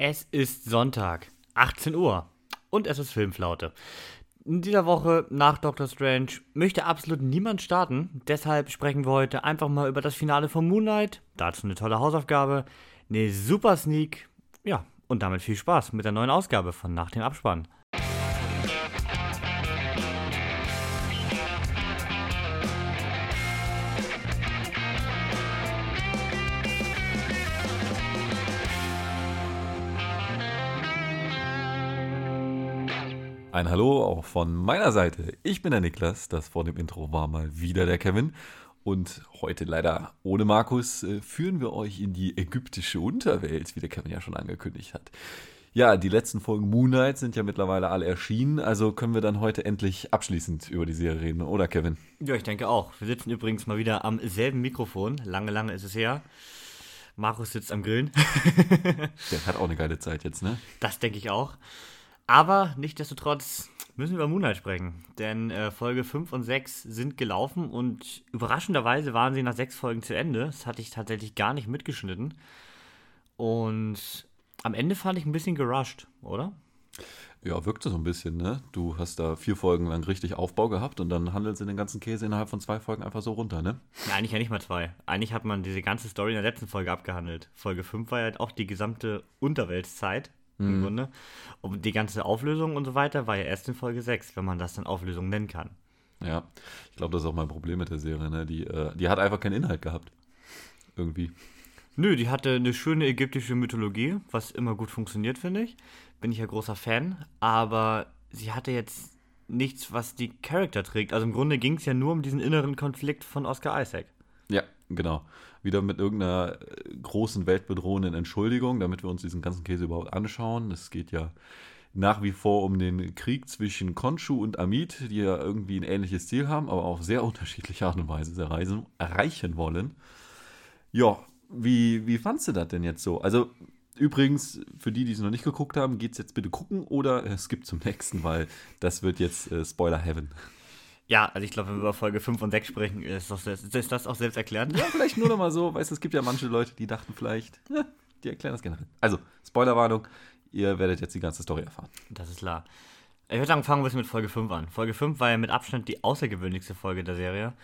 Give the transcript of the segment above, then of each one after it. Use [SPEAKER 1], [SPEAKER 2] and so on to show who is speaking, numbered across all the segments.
[SPEAKER 1] Es ist Sonntag, 18 Uhr und es ist Filmflaute. In dieser Woche nach Doctor Strange möchte absolut niemand starten, deshalb sprechen wir heute einfach mal über das Finale von Moonlight. Dazu eine tolle Hausaufgabe, eine super Sneak, ja, und damit viel Spaß mit der neuen Ausgabe von Nach dem Abspann.
[SPEAKER 2] Ein Hallo auch von meiner Seite. Ich bin der Niklas, das vor dem Intro war mal wieder der Kevin. Und heute leider ohne Markus äh, führen wir euch in die ägyptische Unterwelt, wie der Kevin ja schon angekündigt hat. Ja, die letzten Folgen Moonlight sind ja mittlerweile alle erschienen, also können wir dann heute endlich abschließend über die Serie reden, oder Kevin?
[SPEAKER 1] Ja, ich denke auch. Wir sitzen übrigens mal wieder am selben Mikrofon. Lange, lange ist es her. Markus sitzt am Grillen.
[SPEAKER 2] Der hat auch eine geile Zeit jetzt, ne?
[SPEAKER 1] Das denke ich auch. Aber nichtsdestotrotz müssen wir über Moonlight sprechen. Denn äh, Folge 5 und 6 sind gelaufen und überraschenderweise waren sie nach sechs Folgen zu Ende. Das hatte ich tatsächlich gar nicht mitgeschnitten. Und am Ende fand ich ein bisschen gerusht, oder?
[SPEAKER 2] Ja, wirkte so ein bisschen, ne? Du hast da vier Folgen lang richtig Aufbau gehabt und dann handelt sie den ganzen Käse innerhalb von zwei Folgen einfach so runter, ne?
[SPEAKER 1] Ja, eigentlich ja nicht mal zwei. Eigentlich hat man diese ganze Story in der letzten Folge abgehandelt. Folge 5 war ja halt auch die gesamte Unterweltszeit im mhm. Grunde. Und die ganze Auflösung und so weiter war ja erst in Folge 6, wenn man das dann Auflösung nennen kann.
[SPEAKER 2] Ja, ich glaube, das ist auch mein Problem mit der Serie. Ne? Die, äh, die hat einfach keinen Inhalt gehabt. Irgendwie.
[SPEAKER 1] Nö, die hatte eine schöne ägyptische Mythologie, was immer gut funktioniert, finde ich. Bin ich ja großer Fan. Aber sie hatte jetzt nichts, was die Charakter trägt. Also im Grunde ging es ja nur um diesen inneren Konflikt von Oscar Isaac.
[SPEAKER 2] Genau. Wieder mit irgendeiner äh, großen weltbedrohenden Entschuldigung, damit wir uns diesen ganzen Käse überhaupt anschauen. Es geht ja nach wie vor um den Krieg zwischen Konshu und Amit, die ja irgendwie ein ähnliches Ziel haben, aber auf sehr unterschiedliche Art und Weise erreichen, erreichen wollen. Ja, wie, wie fandst du das denn jetzt so? Also, übrigens, für die, die es noch nicht geguckt haben, geht es jetzt bitte gucken oder es gibt zum nächsten, weil das wird jetzt äh, Spoiler Heaven.
[SPEAKER 1] Ja, also ich glaube, wenn wir über Folge 5 und 6 sprechen, ist, das, ist das auch selbst erklärend.
[SPEAKER 2] Ja, vielleicht nur noch mal so. Weißt du, es gibt ja manche Leute, die dachten vielleicht, ja, die erklären das generell. Also, Spoilerwarnung, ihr werdet jetzt die ganze Story erfahren.
[SPEAKER 1] Das ist klar. Ich würde sagen, fangen wir ein bisschen mit Folge 5 an. Folge 5 war ja mit Abstand die außergewöhnlichste Folge der Serie.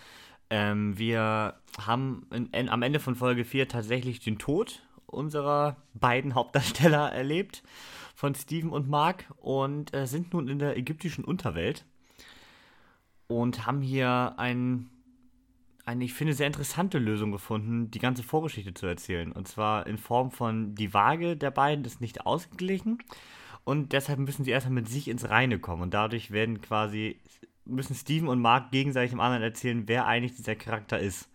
[SPEAKER 1] Ähm, wir haben in, in, am Ende von Folge 4 tatsächlich den Tod unserer beiden Hauptdarsteller erlebt, von Steven und Mark, und äh, sind nun in der ägyptischen Unterwelt und haben hier ein, eine, ich finde, sehr interessante Lösung gefunden, die ganze Vorgeschichte zu erzählen. Und zwar in Form von die Waage der beiden ist nicht ausgeglichen und deshalb müssen sie erstmal mit sich ins Reine kommen. Und dadurch werden quasi, müssen Steven und Mark gegenseitig dem anderen erzählen, wer eigentlich dieser Charakter ist.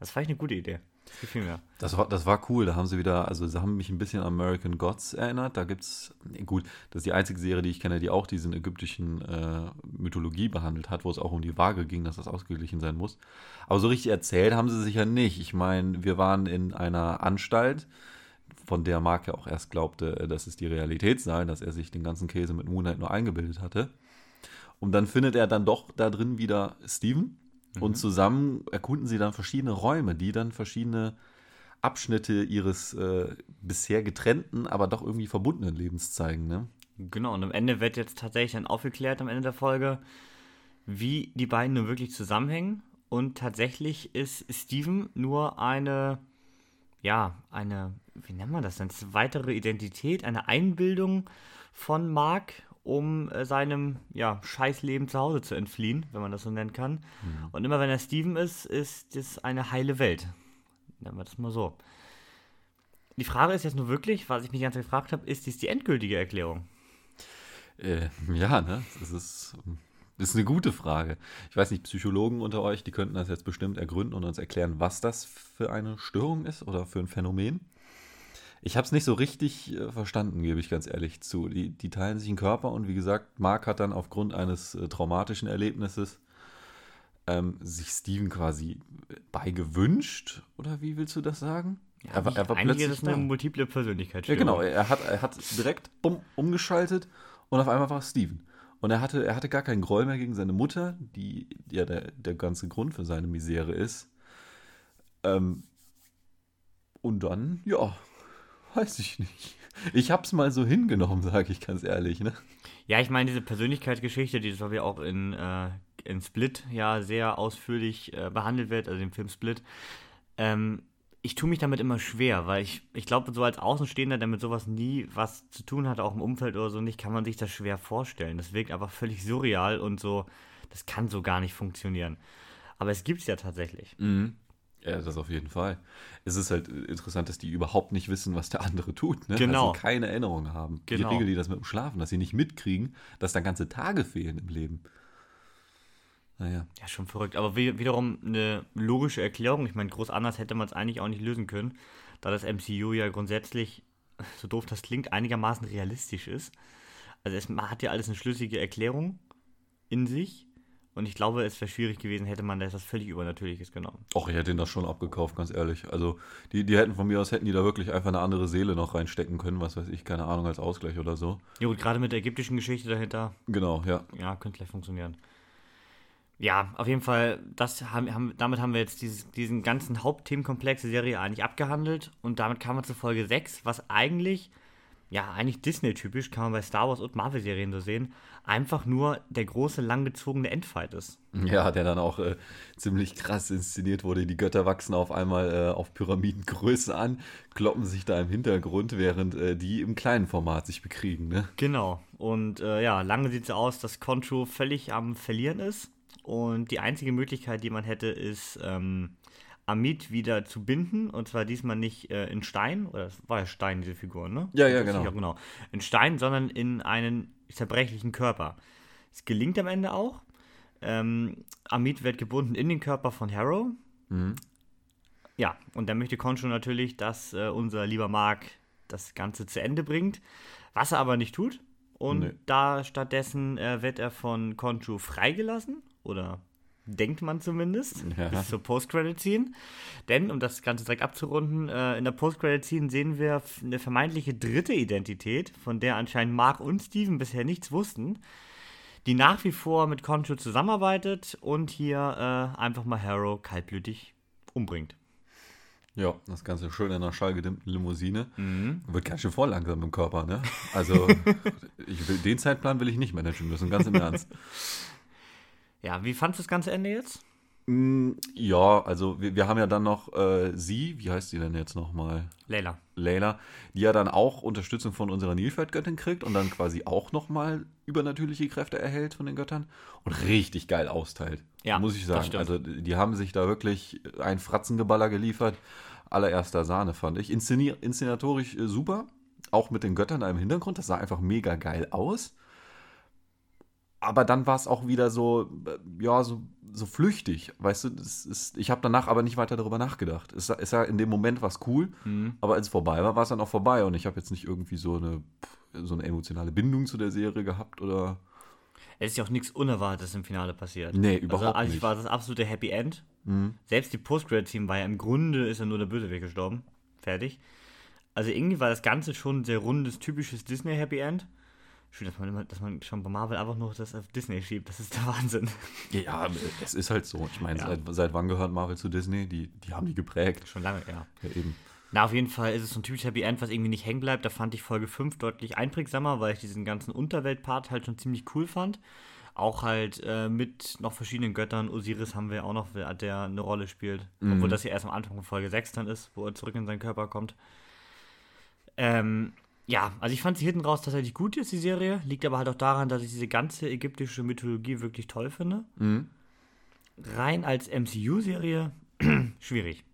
[SPEAKER 1] Das fand ich eine gute Idee.
[SPEAKER 2] Gefiel mir. Das war, das war cool. Da haben sie wieder, also sie haben mich ein bisschen an American Gods erinnert. Da gibt es, gut, das ist die einzige Serie, die ich kenne, die auch diesen ägyptischen äh, Mythologie behandelt hat, wo es auch um die Waage ging, dass das ausgeglichen sein muss. Aber so richtig erzählt haben sie sich ja nicht. Ich meine, wir waren in einer Anstalt, von der Mark ja auch erst glaubte, äh, dass es die Realität sei, dass er sich den ganzen Käse mit Moonlight nur eingebildet hatte. Und dann findet er dann doch da drin wieder Steven und mhm. zusammen erkunden sie dann verschiedene Räume, die dann verschiedene Abschnitte ihres äh, bisher getrennten, aber doch irgendwie verbundenen Lebens zeigen. Ne?
[SPEAKER 1] Genau, und am Ende wird jetzt tatsächlich dann aufgeklärt, am Ende der Folge, wie die beiden nur wirklich zusammenhängen. Und tatsächlich ist Steven nur eine, ja, eine, wie nennt man das denn? Weitere Identität, eine Einbildung von Mark um äh, seinem ja, Scheißleben zu Hause zu entfliehen, wenn man das so nennen kann. Mhm. Und immer wenn er Steven ist, ist es eine heile Welt. Nennen wir das mal so. Die Frage ist jetzt nur wirklich, was ich mich die ganze Zeit gefragt habe, ist dies die endgültige Erklärung?
[SPEAKER 2] Äh, ja, ne? Das ist, das ist eine gute Frage. Ich weiß nicht, Psychologen unter euch, die könnten das jetzt bestimmt ergründen und uns erklären, was das für eine Störung ist oder für ein Phänomen. Ich habe es nicht so richtig äh, verstanden, gebe ich ganz ehrlich zu. Die, die, teilen sich einen Körper und wie gesagt, Mark hat dann aufgrund eines äh, traumatischen Erlebnisses ähm, sich Steven quasi beigewünscht. Oder wie willst du das sagen?
[SPEAKER 1] Ja, er, war, er war eigentlich ist es eine multiple Persönlichkeit.
[SPEAKER 2] Ja, genau. Er hat, er hat direkt bumm, umgeschaltet und auf einmal war es Steven. Und er hatte, er hatte gar keinen Groll mehr gegen seine Mutter, die ja der, der ganze Grund für seine Misere ist. Ähm, und dann, ja, weiß ich nicht. Ich hab's mal so hingenommen, sage ich ganz ehrlich, ne?
[SPEAKER 1] Ja, ich meine, diese Persönlichkeitsgeschichte, die so wie auch in, äh, in Split ja sehr ausführlich äh, behandelt wird, also im Film Split, ähm, ich tue mich damit immer schwer, weil ich, ich glaube, so als Außenstehender, der mit sowas nie was zu tun hat, auch im Umfeld oder so nicht, kann man sich das schwer vorstellen. Das wirkt einfach völlig surreal und so, das kann so gar nicht funktionieren. Aber es gibt es ja tatsächlich.
[SPEAKER 2] Mhm. Ja, das auf jeden Fall. Es ist halt interessant, dass die überhaupt nicht wissen, was der andere tut. Ne?
[SPEAKER 1] Genau.
[SPEAKER 2] Also keine Erinnerung haben.
[SPEAKER 1] Genau.
[SPEAKER 2] Wie regeln die das mit dem Schlafen, dass sie nicht mitkriegen, dass da ganze Tage fehlen im Leben. Naja.
[SPEAKER 1] Ja, schon verrückt. Aber wie, wiederum eine logische Erklärung. Ich meine, groß anders hätte man es eigentlich auch nicht lösen können, da das MCU ja grundsätzlich, so doof das klingt, einigermaßen realistisch ist. Also es hat ja alles eine schlüssige Erklärung in sich. Und ich glaube, es wäre schwierig gewesen, hätte man da etwas völlig Übernatürliches genommen.
[SPEAKER 2] Och, ich hätte ihnen das schon abgekauft, ganz ehrlich. Also, die, die hätten von mir aus, hätten die da wirklich einfach eine andere Seele noch reinstecken können, was weiß ich, keine Ahnung, als Ausgleich oder so.
[SPEAKER 1] Ja gut, gerade mit der ägyptischen Geschichte dahinter,
[SPEAKER 2] Genau, ja.
[SPEAKER 1] ja, könnte vielleicht funktionieren. Ja, auf jeden Fall, das haben, haben, damit haben wir jetzt dieses, diesen ganzen Hauptthemenkomplex der Serie eigentlich abgehandelt. Und damit kamen wir zu Folge 6, was eigentlich, ja, eigentlich Disney-typisch, kann man bei Star Wars und Marvel-Serien so sehen, einfach nur der große, langgezogene Endfight ist.
[SPEAKER 2] Ja, der dann auch äh, ziemlich krass inszeniert wurde. Die Götter wachsen auf einmal äh, auf Pyramidengröße an, kloppen sich da im Hintergrund, während äh, die im kleinen Format sich bekriegen, ne?
[SPEAKER 1] Genau. Und äh, ja, lange sieht es aus, dass Concho völlig am Verlieren ist. Und die einzige Möglichkeit, die man hätte, ist, ähm, Amit wieder zu binden. Und zwar diesmal nicht äh, in Stein, oder es war ja Stein, diese Figur, ne?
[SPEAKER 2] Ja, ja, genau.
[SPEAKER 1] sicher, genau. In Stein, sondern in einen zerbrechlichen Körper. Es gelingt am Ende auch. Ähm, Amit wird gebunden in den Körper von Harrow.
[SPEAKER 2] Mhm.
[SPEAKER 1] Ja, und da möchte Concho natürlich, dass äh, unser lieber Mark das Ganze zu Ende bringt, was er aber nicht tut. Und
[SPEAKER 2] Nee.
[SPEAKER 1] da stattdessen äh, wird er von Concho freigelassen, oder denkt man zumindest,
[SPEAKER 2] Ja.
[SPEAKER 1] bis zur Post-Credit-Scene. Denn, um das Ganze direkt abzurunden, äh, in der Post-Credit-Scene sehen wir eine vermeintliche dritte Identität, von der anscheinend Mark und Steven bisher nichts wussten, die nach wie vor mit Concho zusammenarbeitet und hier äh, einfach mal Harrow kaltblütig umbringt.
[SPEAKER 2] Ja, das Ganze schön in einer schallgedimmten Limousine.
[SPEAKER 1] Mhm.
[SPEAKER 2] Wird ganz schön voll langsam im Körper, ne? Also, ich will, den Zeitplan will ich nicht managen müssen, ganz im Ernst.
[SPEAKER 1] Ja, wie fandst du das ganze Ende jetzt?
[SPEAKER 2] Mm, ja, also wir, wir haben ja dann noch äh, sie, wie heißt sie denn jetzt nochmal?
[SPEAKER 1] Layla.
[SPEAKER 2] Leila, die ja dann auch Unterstützung von unserer Nilpferdgöttin kriegt und dann quasi auch nochmal übernatürliche Kräfte erhält von den Göttern und richtig geil austeilt.
[SPEAKER 1] Ja,
[SPEAKER 2] muss ich sagen. Also die haben sich da wirklich ein Fratzengeballer geliefert. Allererster Sahne, fand ich. Inszenier inszenatorisch äh, super. Auch mit den Göttern da im Hintergrund. Das sah einfach mega geil aus. Aber dann war es auch wieder so, äh, ja, so, so flüchtig. Weißt du, ist, ich habe danach aber nicht weiter darüber nachgedacht. Es ist ja in dem Moment was cool,
[SPEAKER 1] Mhm.
[SPEAKER 2] aber als es vorbei war, war es dann auch vorbei. Und ich habe jetzt nicht irgendwie so eine, so eine emotionale Bindung zu der Serie gehabt oder.
[SPEAKER 1] Es ist ja auch nichts Unerwartetes im Finale passiert.
[SPEAKER 2] Nee,
[SPEAKER 1] also
[SPEAKER 2] überhaupt
[SPEAKER 1] eigentlich
[SPEAKER 2] nicht.
[SPEAKER 1] war das absolute Happy End.
[SPEAKER 2] Mhm.
[SPEAKER 1] Selbst die Post-Credit-Scene war ja im Grunde, ist ja nur der Bösewicht gestorben. Fertig. Also irgendwie war das Ganze schon ein sehr rundes, typisches Disney-Happy End. Schön, dass man, immer, dass man schon bei Marvel einfach nur das auf Disney schiebt. Das ist der Wahnsinn.
[SPEAKER 2] Ja, es ist halt so. Ich meine,
[SPEAKER 1] Ja.
[SPEAKER 2] seit, seit wann gehört Marvel zu Disney? Die, die haben die geprägt.
[SPEAKER 1] Schon lange, ja.
[SPEAKER 2] Ja, eben.
[SPEAKER 1] Na, auf jeden Fall ist es so ein typisches Happy End, was irgendwie nicht hängen bleibt. Da fand ich Folge 5 deutlich einprägsamer, weil ich diesen ganzen Unterwelt-Part halt schon ziemlich cool fand. Auch halt äh, mit noch verschiedenen Göttern. Osiris haben wir ja auch noch, der eine Rolle spielt. Obwohl das ja erst am Anfang von Folge 6 dann ist, wo er zurück in seinen Körper kommt. Ähm, ja, also ich fand sie hinten raus tatsächlich gut jetzt, die Serie. Liegt aber halt auch daran, dass ich diese ganze ägyptische Mythologie wirklich toll finde.
[SPEAKER 2] Mhm.
[SPEAKER 1] Rein als MCU-Serie schwierig.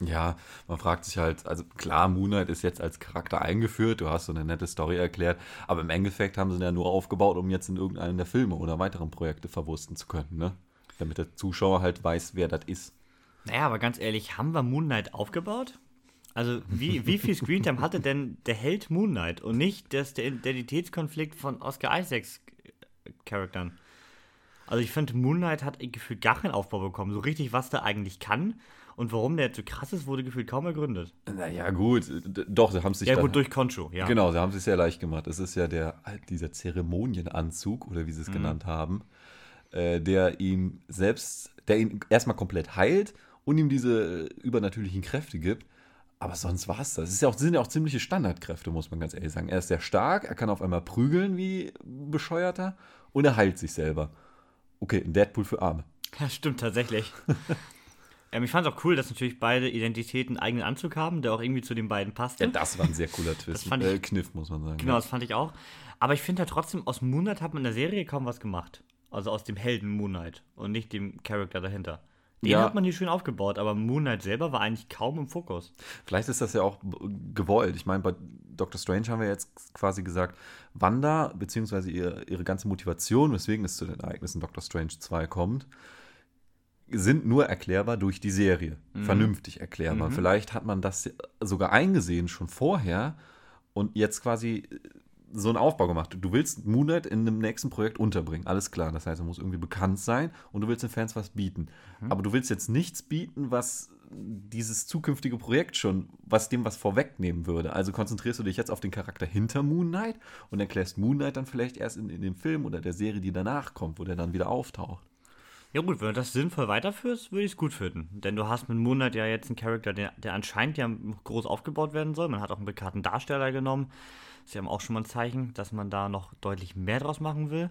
[SPEAKER 2] Ja, man fragt sich halt, also klar, Moon Knight ist jetzt als Charakter eingeführt, du hast so eine nette Story erklärt, aber im Endeffekt haben sie ihn ja nur aufgebaut, um jetzt in irgendeinen der Filme oder weiteren Projekte verwursten zu können, ne? Damit der Zuschauer halt weiß, wer das ist.
[SPEAKER 1] Naja, aber ganz ehrlich, haben wir Moon Knight aufgebaut? Also, wie, wie viel Screentime hatte denn der Held Moon Knight und nicht das, der Identitätskonflikt von Oscar Isaacs Charaktern? Also, ich finde, Moon Knight hat gefühlt gar keinen Aufbau bekommen. So richtig, was der eigentlich kann und warum der jetzt so krass ist, wurde gefühlt kaum ergründet.
[SPEAKER 2] Naja, gut, doch, sie haben sich
[SPEAKER 1] Ja, gut, durch Concho, ja.
[SPEAKER 2] Genau, sie haben es sich sehr leicht gemacht. Es ist ja der, dieser Zeremonienanzug, oder wie sie
[SPEAKER 1] Mhm.
[SPEAKER 2] es genannt haben, äh, der ihm selbst, der ihn erstmal komplett heilt und ihm diese übernatürlichen Kräfte gibt. Aber sonst war es das. Es ist ja auch, sind ja auch ziemliche Standardkräfte, muss man ganz ehrlich sagen. Er ist sehr stark, er kann auf einmal prügeln wie bescheuerter und er heilt sich selber. Okay, ein Deadpool für Arme.
[SPEAKER 1] Ja, stimmt tatsächlich. ähm, ich fand es auch cool, dass natürlich beide Identitäten einen eigenen Anzug haben, der auch irgendwie zu den beiden passte.
[SPEAKER 2] Ja, das war ein sehr cooler Twist.
[SPEAKER 1] Das fand ich-
[SPEAKER 2] äh, Kniff, muss man sagen.
[SPEAKER 1] Genau, das fand ich auch. Aber ich finde ja trotzdem, aus Moonlight hat man in der Serie kaum was gemacht. Also aus dem Helden Moonlight und nicht dem Charakter dahinter. Den
[SPEAKER 2] Ja.
[SPEAKER 1] hat man hier schön aufgebaut, aber Moonlight selber war eigentlich kaum im Fokus.
[SPEAKER 2] Vielleicht ist das ja auch gewollt. Ich meine, bei Doctor Strange haben wir jetzt quasi gesagt, Wanda, beziehungsweise ihre, ihre ganze Motivation, weswegen es zu den Ereignissen Doctor Strange 2 kommt, sind nur erklärbar durch die Serie. Vernünftig erklärbar. Vielleicht hat man das sogar eingesehen schon vorher und jetzt quasi so einen Aufbau gemacht. Du willst Moonlight in einem nächsten Projekt unterbringen, alles klar. Das heißt, er muss irgendwie bekannt sein und du willst den Fans was bieten. Aber du willst jetzt nichts bieten, was dieses zukünftige Projekt schon, was dem was vorwegnehmen würde. Also konzentrierst du dich jetzt auf den Charakter hinter Moon Knight und erklärst Moon Knight dann vielleicht erst in, in dem Film oder der Serie, die danach kommt, wo der dann wieder auftaucht.
[SPEAKER 1] Ja gut, wenn du das sinnvoll weiterführst, würde ich es gut finden. Denn du hast mit Moonlight ja jetzt einen Charakter, der, der anscheinend ja groß aufgebaut werden soll. Man hat auch einen bekannten Darsteller genommen. Ist ja auch schon mal ein Zeichen, dass man da noch deutlich mehr draus machen will.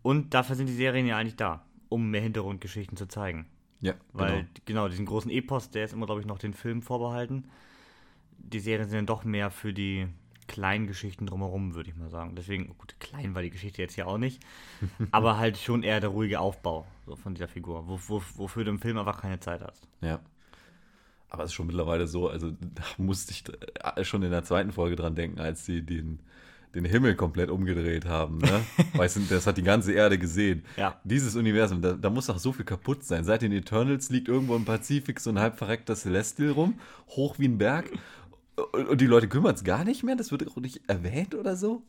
[SPEAKER 1] Und dafür sind die Serien ja eigentlich da, um mehr Hintergrundgeschichten zu zeigen.
[SPEAKER 2] Ja,
[SPEAKER 1] Weil,
[SPEAKER 2] genau.
[SPEAKER 1] genau, diesen großen Epos, der ist immer, glaube ich, noch den Film vorbehalten. Die Serien sind dann doch mehr für die kleinen Geschichten drumherum, würde ich mal sagen. Deswegen, gut, klein war die Geschichte jetzt ja auch nicht, aber halt schon eher der ruhige Aufbau so von dieser Figur, wo, wo, wofür du im Film einfach keine Zeit hast.
[SPEAKER 2] Ja. Aber es ist schon mittlerweile so, also da musste ich äh, schon in der zweiten Folge dran denken, als sie den, den Himmel komplett umgedreht haben. Ne? weißt du, das hat die ganze Erde gesehen.
[SPEAKER 1] Ja.
[SPEAKER 2] Dieses Universum, da, da muss doch so viel kaputt sein. Seit den Eternals liegt irgendwo im Pazifik so ein halb verreckter Celestial rum, hoch wie ein Berg. Und, und die Leute kümmern es gar nicht mehr? Das wird auch nicht erwähnt oder so?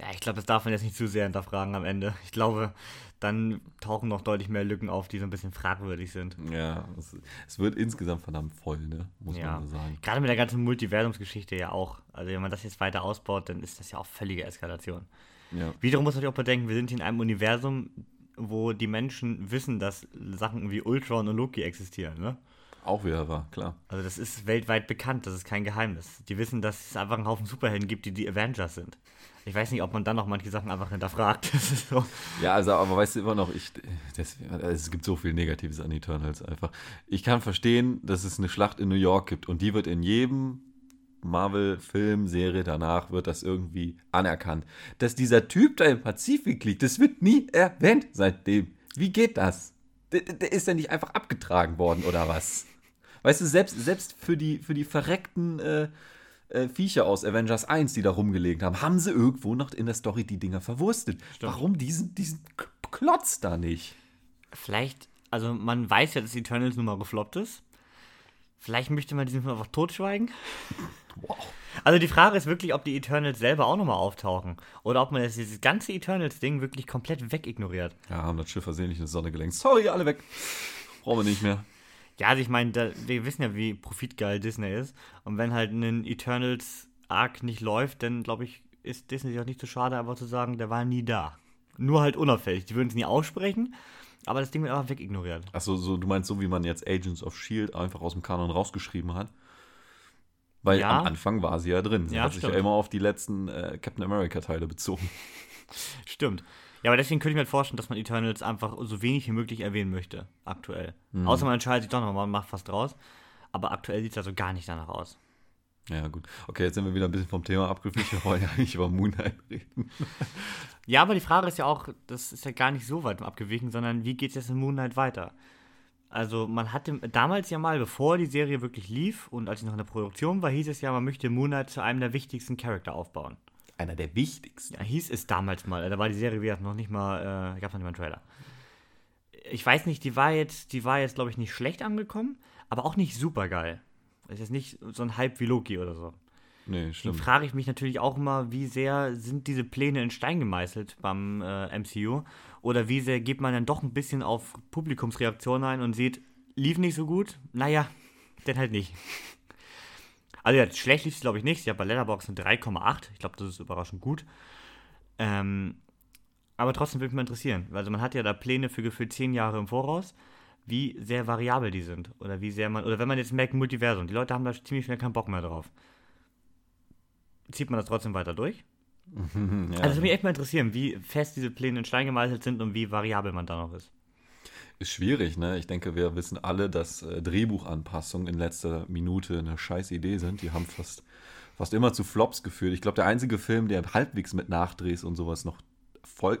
[SPEAKER 1] Ja, ich glaube, das darf man jetzt nicht zu sehr hinterfragen am Ende. Ich glaube, dann tauchen noch deutlich mehr Lücken auf, die so ein bisschen fragwürdig sind.
[SPEAKER 2] Ja, es, es wird insgesamt verdammt voll, ne? muss
[SPEAKER 1] Ja,
[SPEAKER 2] man so sagen.
[SPEAKER 1] gerade mit der ganzen Multiversumsgeschichte ja auch. Also wenn man das jetzt weiter ausbaut, dann ist das ja auch völlige Eskalation.
[SPEAKER 2] Ja.
[SPEAKER 1] Wiederum muss man natürlich auch bedenken, wir sind hier in einem Universum, wo die Menschen wissen, dass Sachen wie Ultron und Loki existieren. Ne?
[SPEAKER 2] Auch wieder wahr, klar.
[SPEAKER 1] Also das ist weltweit bekannt, das ist kein Geheimnis. Die wissen, dass es einfach einen Haufen Superhelden gibt, die die Avengers sind. Ich weiß nicht, ob man dann noch manche Sachen einfach hinterfragt. So.
[SPEAKER 2] Ja, also, aber weißt du immer noch, ich, das, es gibt so viel Negatives an Eternals einfach. Ich kann verstehen, dass es eine Schlacht in New York gibt und die wird in jedem Marvel-Film, Serie danach wird das irgendwie anerkannt. Dass dieser Typ da im Pazifik liegt, das wird nie erwähnt seitdem. Wie geht das? Der, der ist ja nicht einfach abgetragen worden oder was? Weißt du, selbst, selbst für die, für die verreckten äh, äh, Viecher aus Avengers 1, die da rumgelegen haben, haben sie irgendwo noch in der Story die Dinger verwurstet. Warum diesen, diesen Klotz da nicht?
[SPEAKER 1] Vielleicht, also man weiß ja, dass Eternals nun mal gefloppt ist. Vielleicht möchte man diesen Film einfach totschweigen.
[SPEAKER 2] Wow.
[SPEAKER 1] Also die Frage ist wirklich, ob die Eternals selber auch nochmal auftauchen. Oder ob man das, dieses ganze Eternals-Ding wirklich komplett wegignoriert.
[SPEAKER 2] Ja, haben das Schiff versehentlich in die Sonne gelenkt. Sorry, alle weg. Brauchen wir nicht mehr.
[SPEAKER 1] Ja, also ich meine, wir wissen ja, wie profitgeil Disney ist. Und wenn halt ein Eternals-Arc nicht läuft, dann glaube ich, ist Disney sich auch nicht zu schade, einfach zu sagen, der war nie da. Nur halt unauffällig. Die würden es nie aussprechen, aber das Ding wird einfach wegignoriert.
[SPEAKER 2] Achso, so, du meinst so, wie man jetzt Agents of S.H.I.E.L.D. einfach aus dem Kanon rausgeschrieben hat? Weil
[SPEAKER 1] Ja.
[SPEAKER 2] am Anfang war sie ja drin. Sie
[SPEAKER 1] Ja,
[SPEAKER 2] hat sich ja
[SPEAKER 1] stimmt.
[SPEAKER 2] immer auf die letzten äh, Captain America-Teile bezogen.
[SPEAKER 1] Stimmt. Ja, aber deswegen könnte ich mir halt vorstellen, dass man Eternals einfach so wenig wie möglich erwähnen möchte, aktuell. Außer man entscheidet sich doch nochmal und macht was draus. Aber aktuell sieht es also gar nicht danach aus.
[SPEAKER 2] Ja, gut. Okay, jetzt sind wir wieder ein bisschen vom Thema abgewichen. Wir wollen ja eigentlich über Moon Knight reden.
[SPEAKER 1] Ja, aber die Frage ist ja auch, das ist ja gar nicht so weit abgewichen, sondern wie geht es jetzt in Moon Knight weiter? Also man hatte damals ja mal, bevor die Serie wirklich lief und als ich noch in der Produktion war, hieß es ja, man möchte Moon Knight zu einem der wichtigsten Charakter aufbauen.
[SPEAKER 2] Einer der wichtigsten.
[SPEAKER 1] Ja, hieß es damals mal. Da war die Serie wieder noch nicht mal, äh, gab noch nicht mal einen Trailer. Ich weiß nicht, die war jetzt, die war jetzt, glaube ich, nicht schlecht angekommen, aber auch nicht super geil. Ist jetzt nicht so ein Hype wie Loki oder so.
[SPEAKER 2] Nee,
[SPEAKER 1] Dann
[SPEAKER 2] stimmt.
[SPEAKER 1] frage ich mich natürlich auch immer, wie sehr sind diese Pläne in Stein gemeißelt beim äh, MCU? Oder wie sehr geht man dann doch ein bisschen auf Publikumsreaktionen ein und sieht, lief nicht so gut? Naja, dann halt nicht. Also ja, schlecht lief es glaube ich nicht. Sie hat bei Letterboxd eine 3,8. Ich glaube, das ist überraschend gut. Ähm, aber trotzdem würde mich mal interessieren. Also man hat ja da Pläne für gefühlt 10 Jahre im Voraus. wie sehr variabel die sind. Oder wie sehr man, oder wenn man jetzt merkt, Multiversum, die Leute haben da ziemlich schnell keinen Bock mehr drauf. Zieht man das trotzdem weiter durch?
[SPEAKER 2] ja.
[SPEAKER 1] Also würde mich echt mal interessieren, wie fest diese Pläne in Stein gemeißelt sind und wie variabel man da noch ist.
[SPEAKER 2] Ist schwierig, ne? Ich denke, wir wissen alle, dass äh, Drehbuchanpassungen in letzter Minute eine scheiß Idee sind. Die haben fast, fast immer zu Flops geführt. Ich glaube, der einzige Film, der halbwegs mit Nachdrehs und sowas noch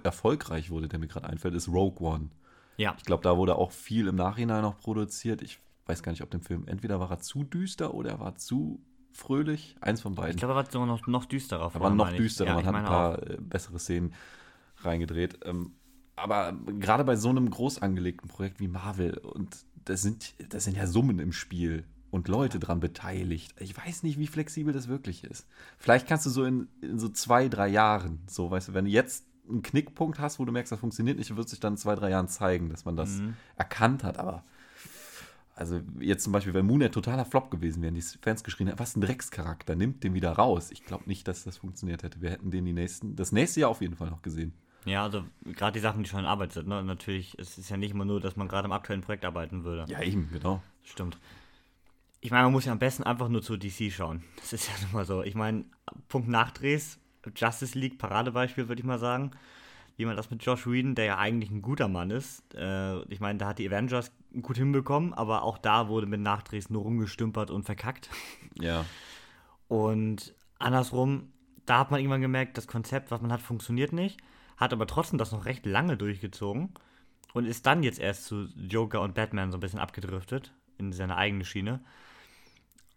[SPEAKER 2] erfolgreich wurde, der mir gerade einfällt, ist Rogue One.
[SPEAKER 1] Ja.
[SPEAKER 2] Ich glaube, da wurde auch viel im Nachhinein noch produziert. Ich weiß gar nicht, ob dem Film entweder war er zu düster oder er war zu fröhlich. Eins von beiden.
[SPEAKER 1] Ich glaube, er war sogar noch, noch düsterer.
[SPEAKER 2] Er war noch düsterer,
[SPEAKER 1] Ja,
[SPEAKER 2] man hat ein paar
[SPEAKER 1] auch.
[SPEAKER 2] äh, bessere Szenen reingedreht. Ähm, aber gerade bei so einem groß angelegten Projekt wie Marvel, und das sind, das sind ja Summen im Spiel und Leute dran beteiligt. Ich weiß nicht, wie flexibel das wirklich ist. Vielleicht kannst du so in, in so zwei, drei Jahren, so weißt du, wenn du jetzt einen Knickpunkt hast, wo du merkst, das funktioniert nicht, wird sich dann in zwei, drei Jahren zeigen, dass man das
[SPEAKER 1] Mhm.
[SPEAKER 2] erkannt hat. Aber also jetzt zum Beispiel, wenn Moonlight totaler Flop gewesen wären, die Fans geschrien hätten, was ein Dreckscharakter, nimmt den wieder raus. Ich glaube nicht, dass das funktioniert hätte. Wir hätten den die nächsten, das nächste Jahr auf jeden Fall noch gesehen.
[SPEAKER 1] Ja, also gerade die Sachen, die schon in Arbeit sind. Ne? Natürlich, es ist ja nicht immer nur, dass man gerade am aktuellen Projekt arbeiten würde.
[SPEAKER 2] Ja, eben, genau.
[SPEAKER 1] Stimmt. Ich meine, man muss ja am besten einfach nur zu DC schauen. Das ist ja nun mal so. Ich meine, Punkt Nachdrehs, Justice League, Paradebeispiel, würde ich mal sagen. Wie man das mit Josh Whedon, der ja eigentlich ein guter Mann ist. Äh, ich meine, da hat die Avengers gut hinbekommen, aber auch da wurde mit Nachdrehs nur rumgestümpert und verkackt.
[SPEAKER 2] Ja.
[SPEAKER 1] Und andersrum, da hat man irgendwann gemerkt, das Konzept, was man hat, funktioniert nicht, hat aber trotzdem das noch recht lange durchgezogen und ist dann jetzt erst zu Joker und Batman so ein bisschen abgedriftet in seine eigene Schiene.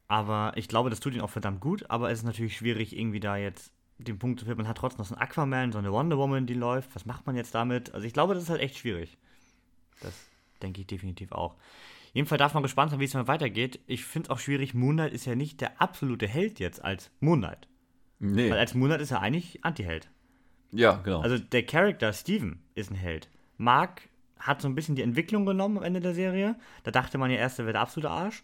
[SPEAKER 1] Aber ich glaube, das tut ihn auch verdammt gut, aber es ist natürlich schwierig, irgendwie da jetzt den Punkt zu finden. Man hat trotzdem noch so einen Aquaman, so eine Wonder Woman, die läuft. Was macht man jetzt damit? Also ich glaube, das ist halt echt schwierig. Das denke ich definitiv auch. Jedenfalls darf man gespannt sein, wie es mal weitergeht. Ich finde es auch schwierig, Moonlight ist ja nicht der absolute Held jetzt als Moonlight.
[SPEAKER 2] Nee.
[SPEAKER 1] Weil als Moonlight ist er eigentlich Anti-Held.
[SPEAKER 2] Ja, genau.
[SPEAKER 1] Also der Charakter Steven ist ein Held. Mark hat so ein bisschen die Entwicklung genommen am Ende der Serie. Da dachte man ja erst, er wäre der absolute Arsch.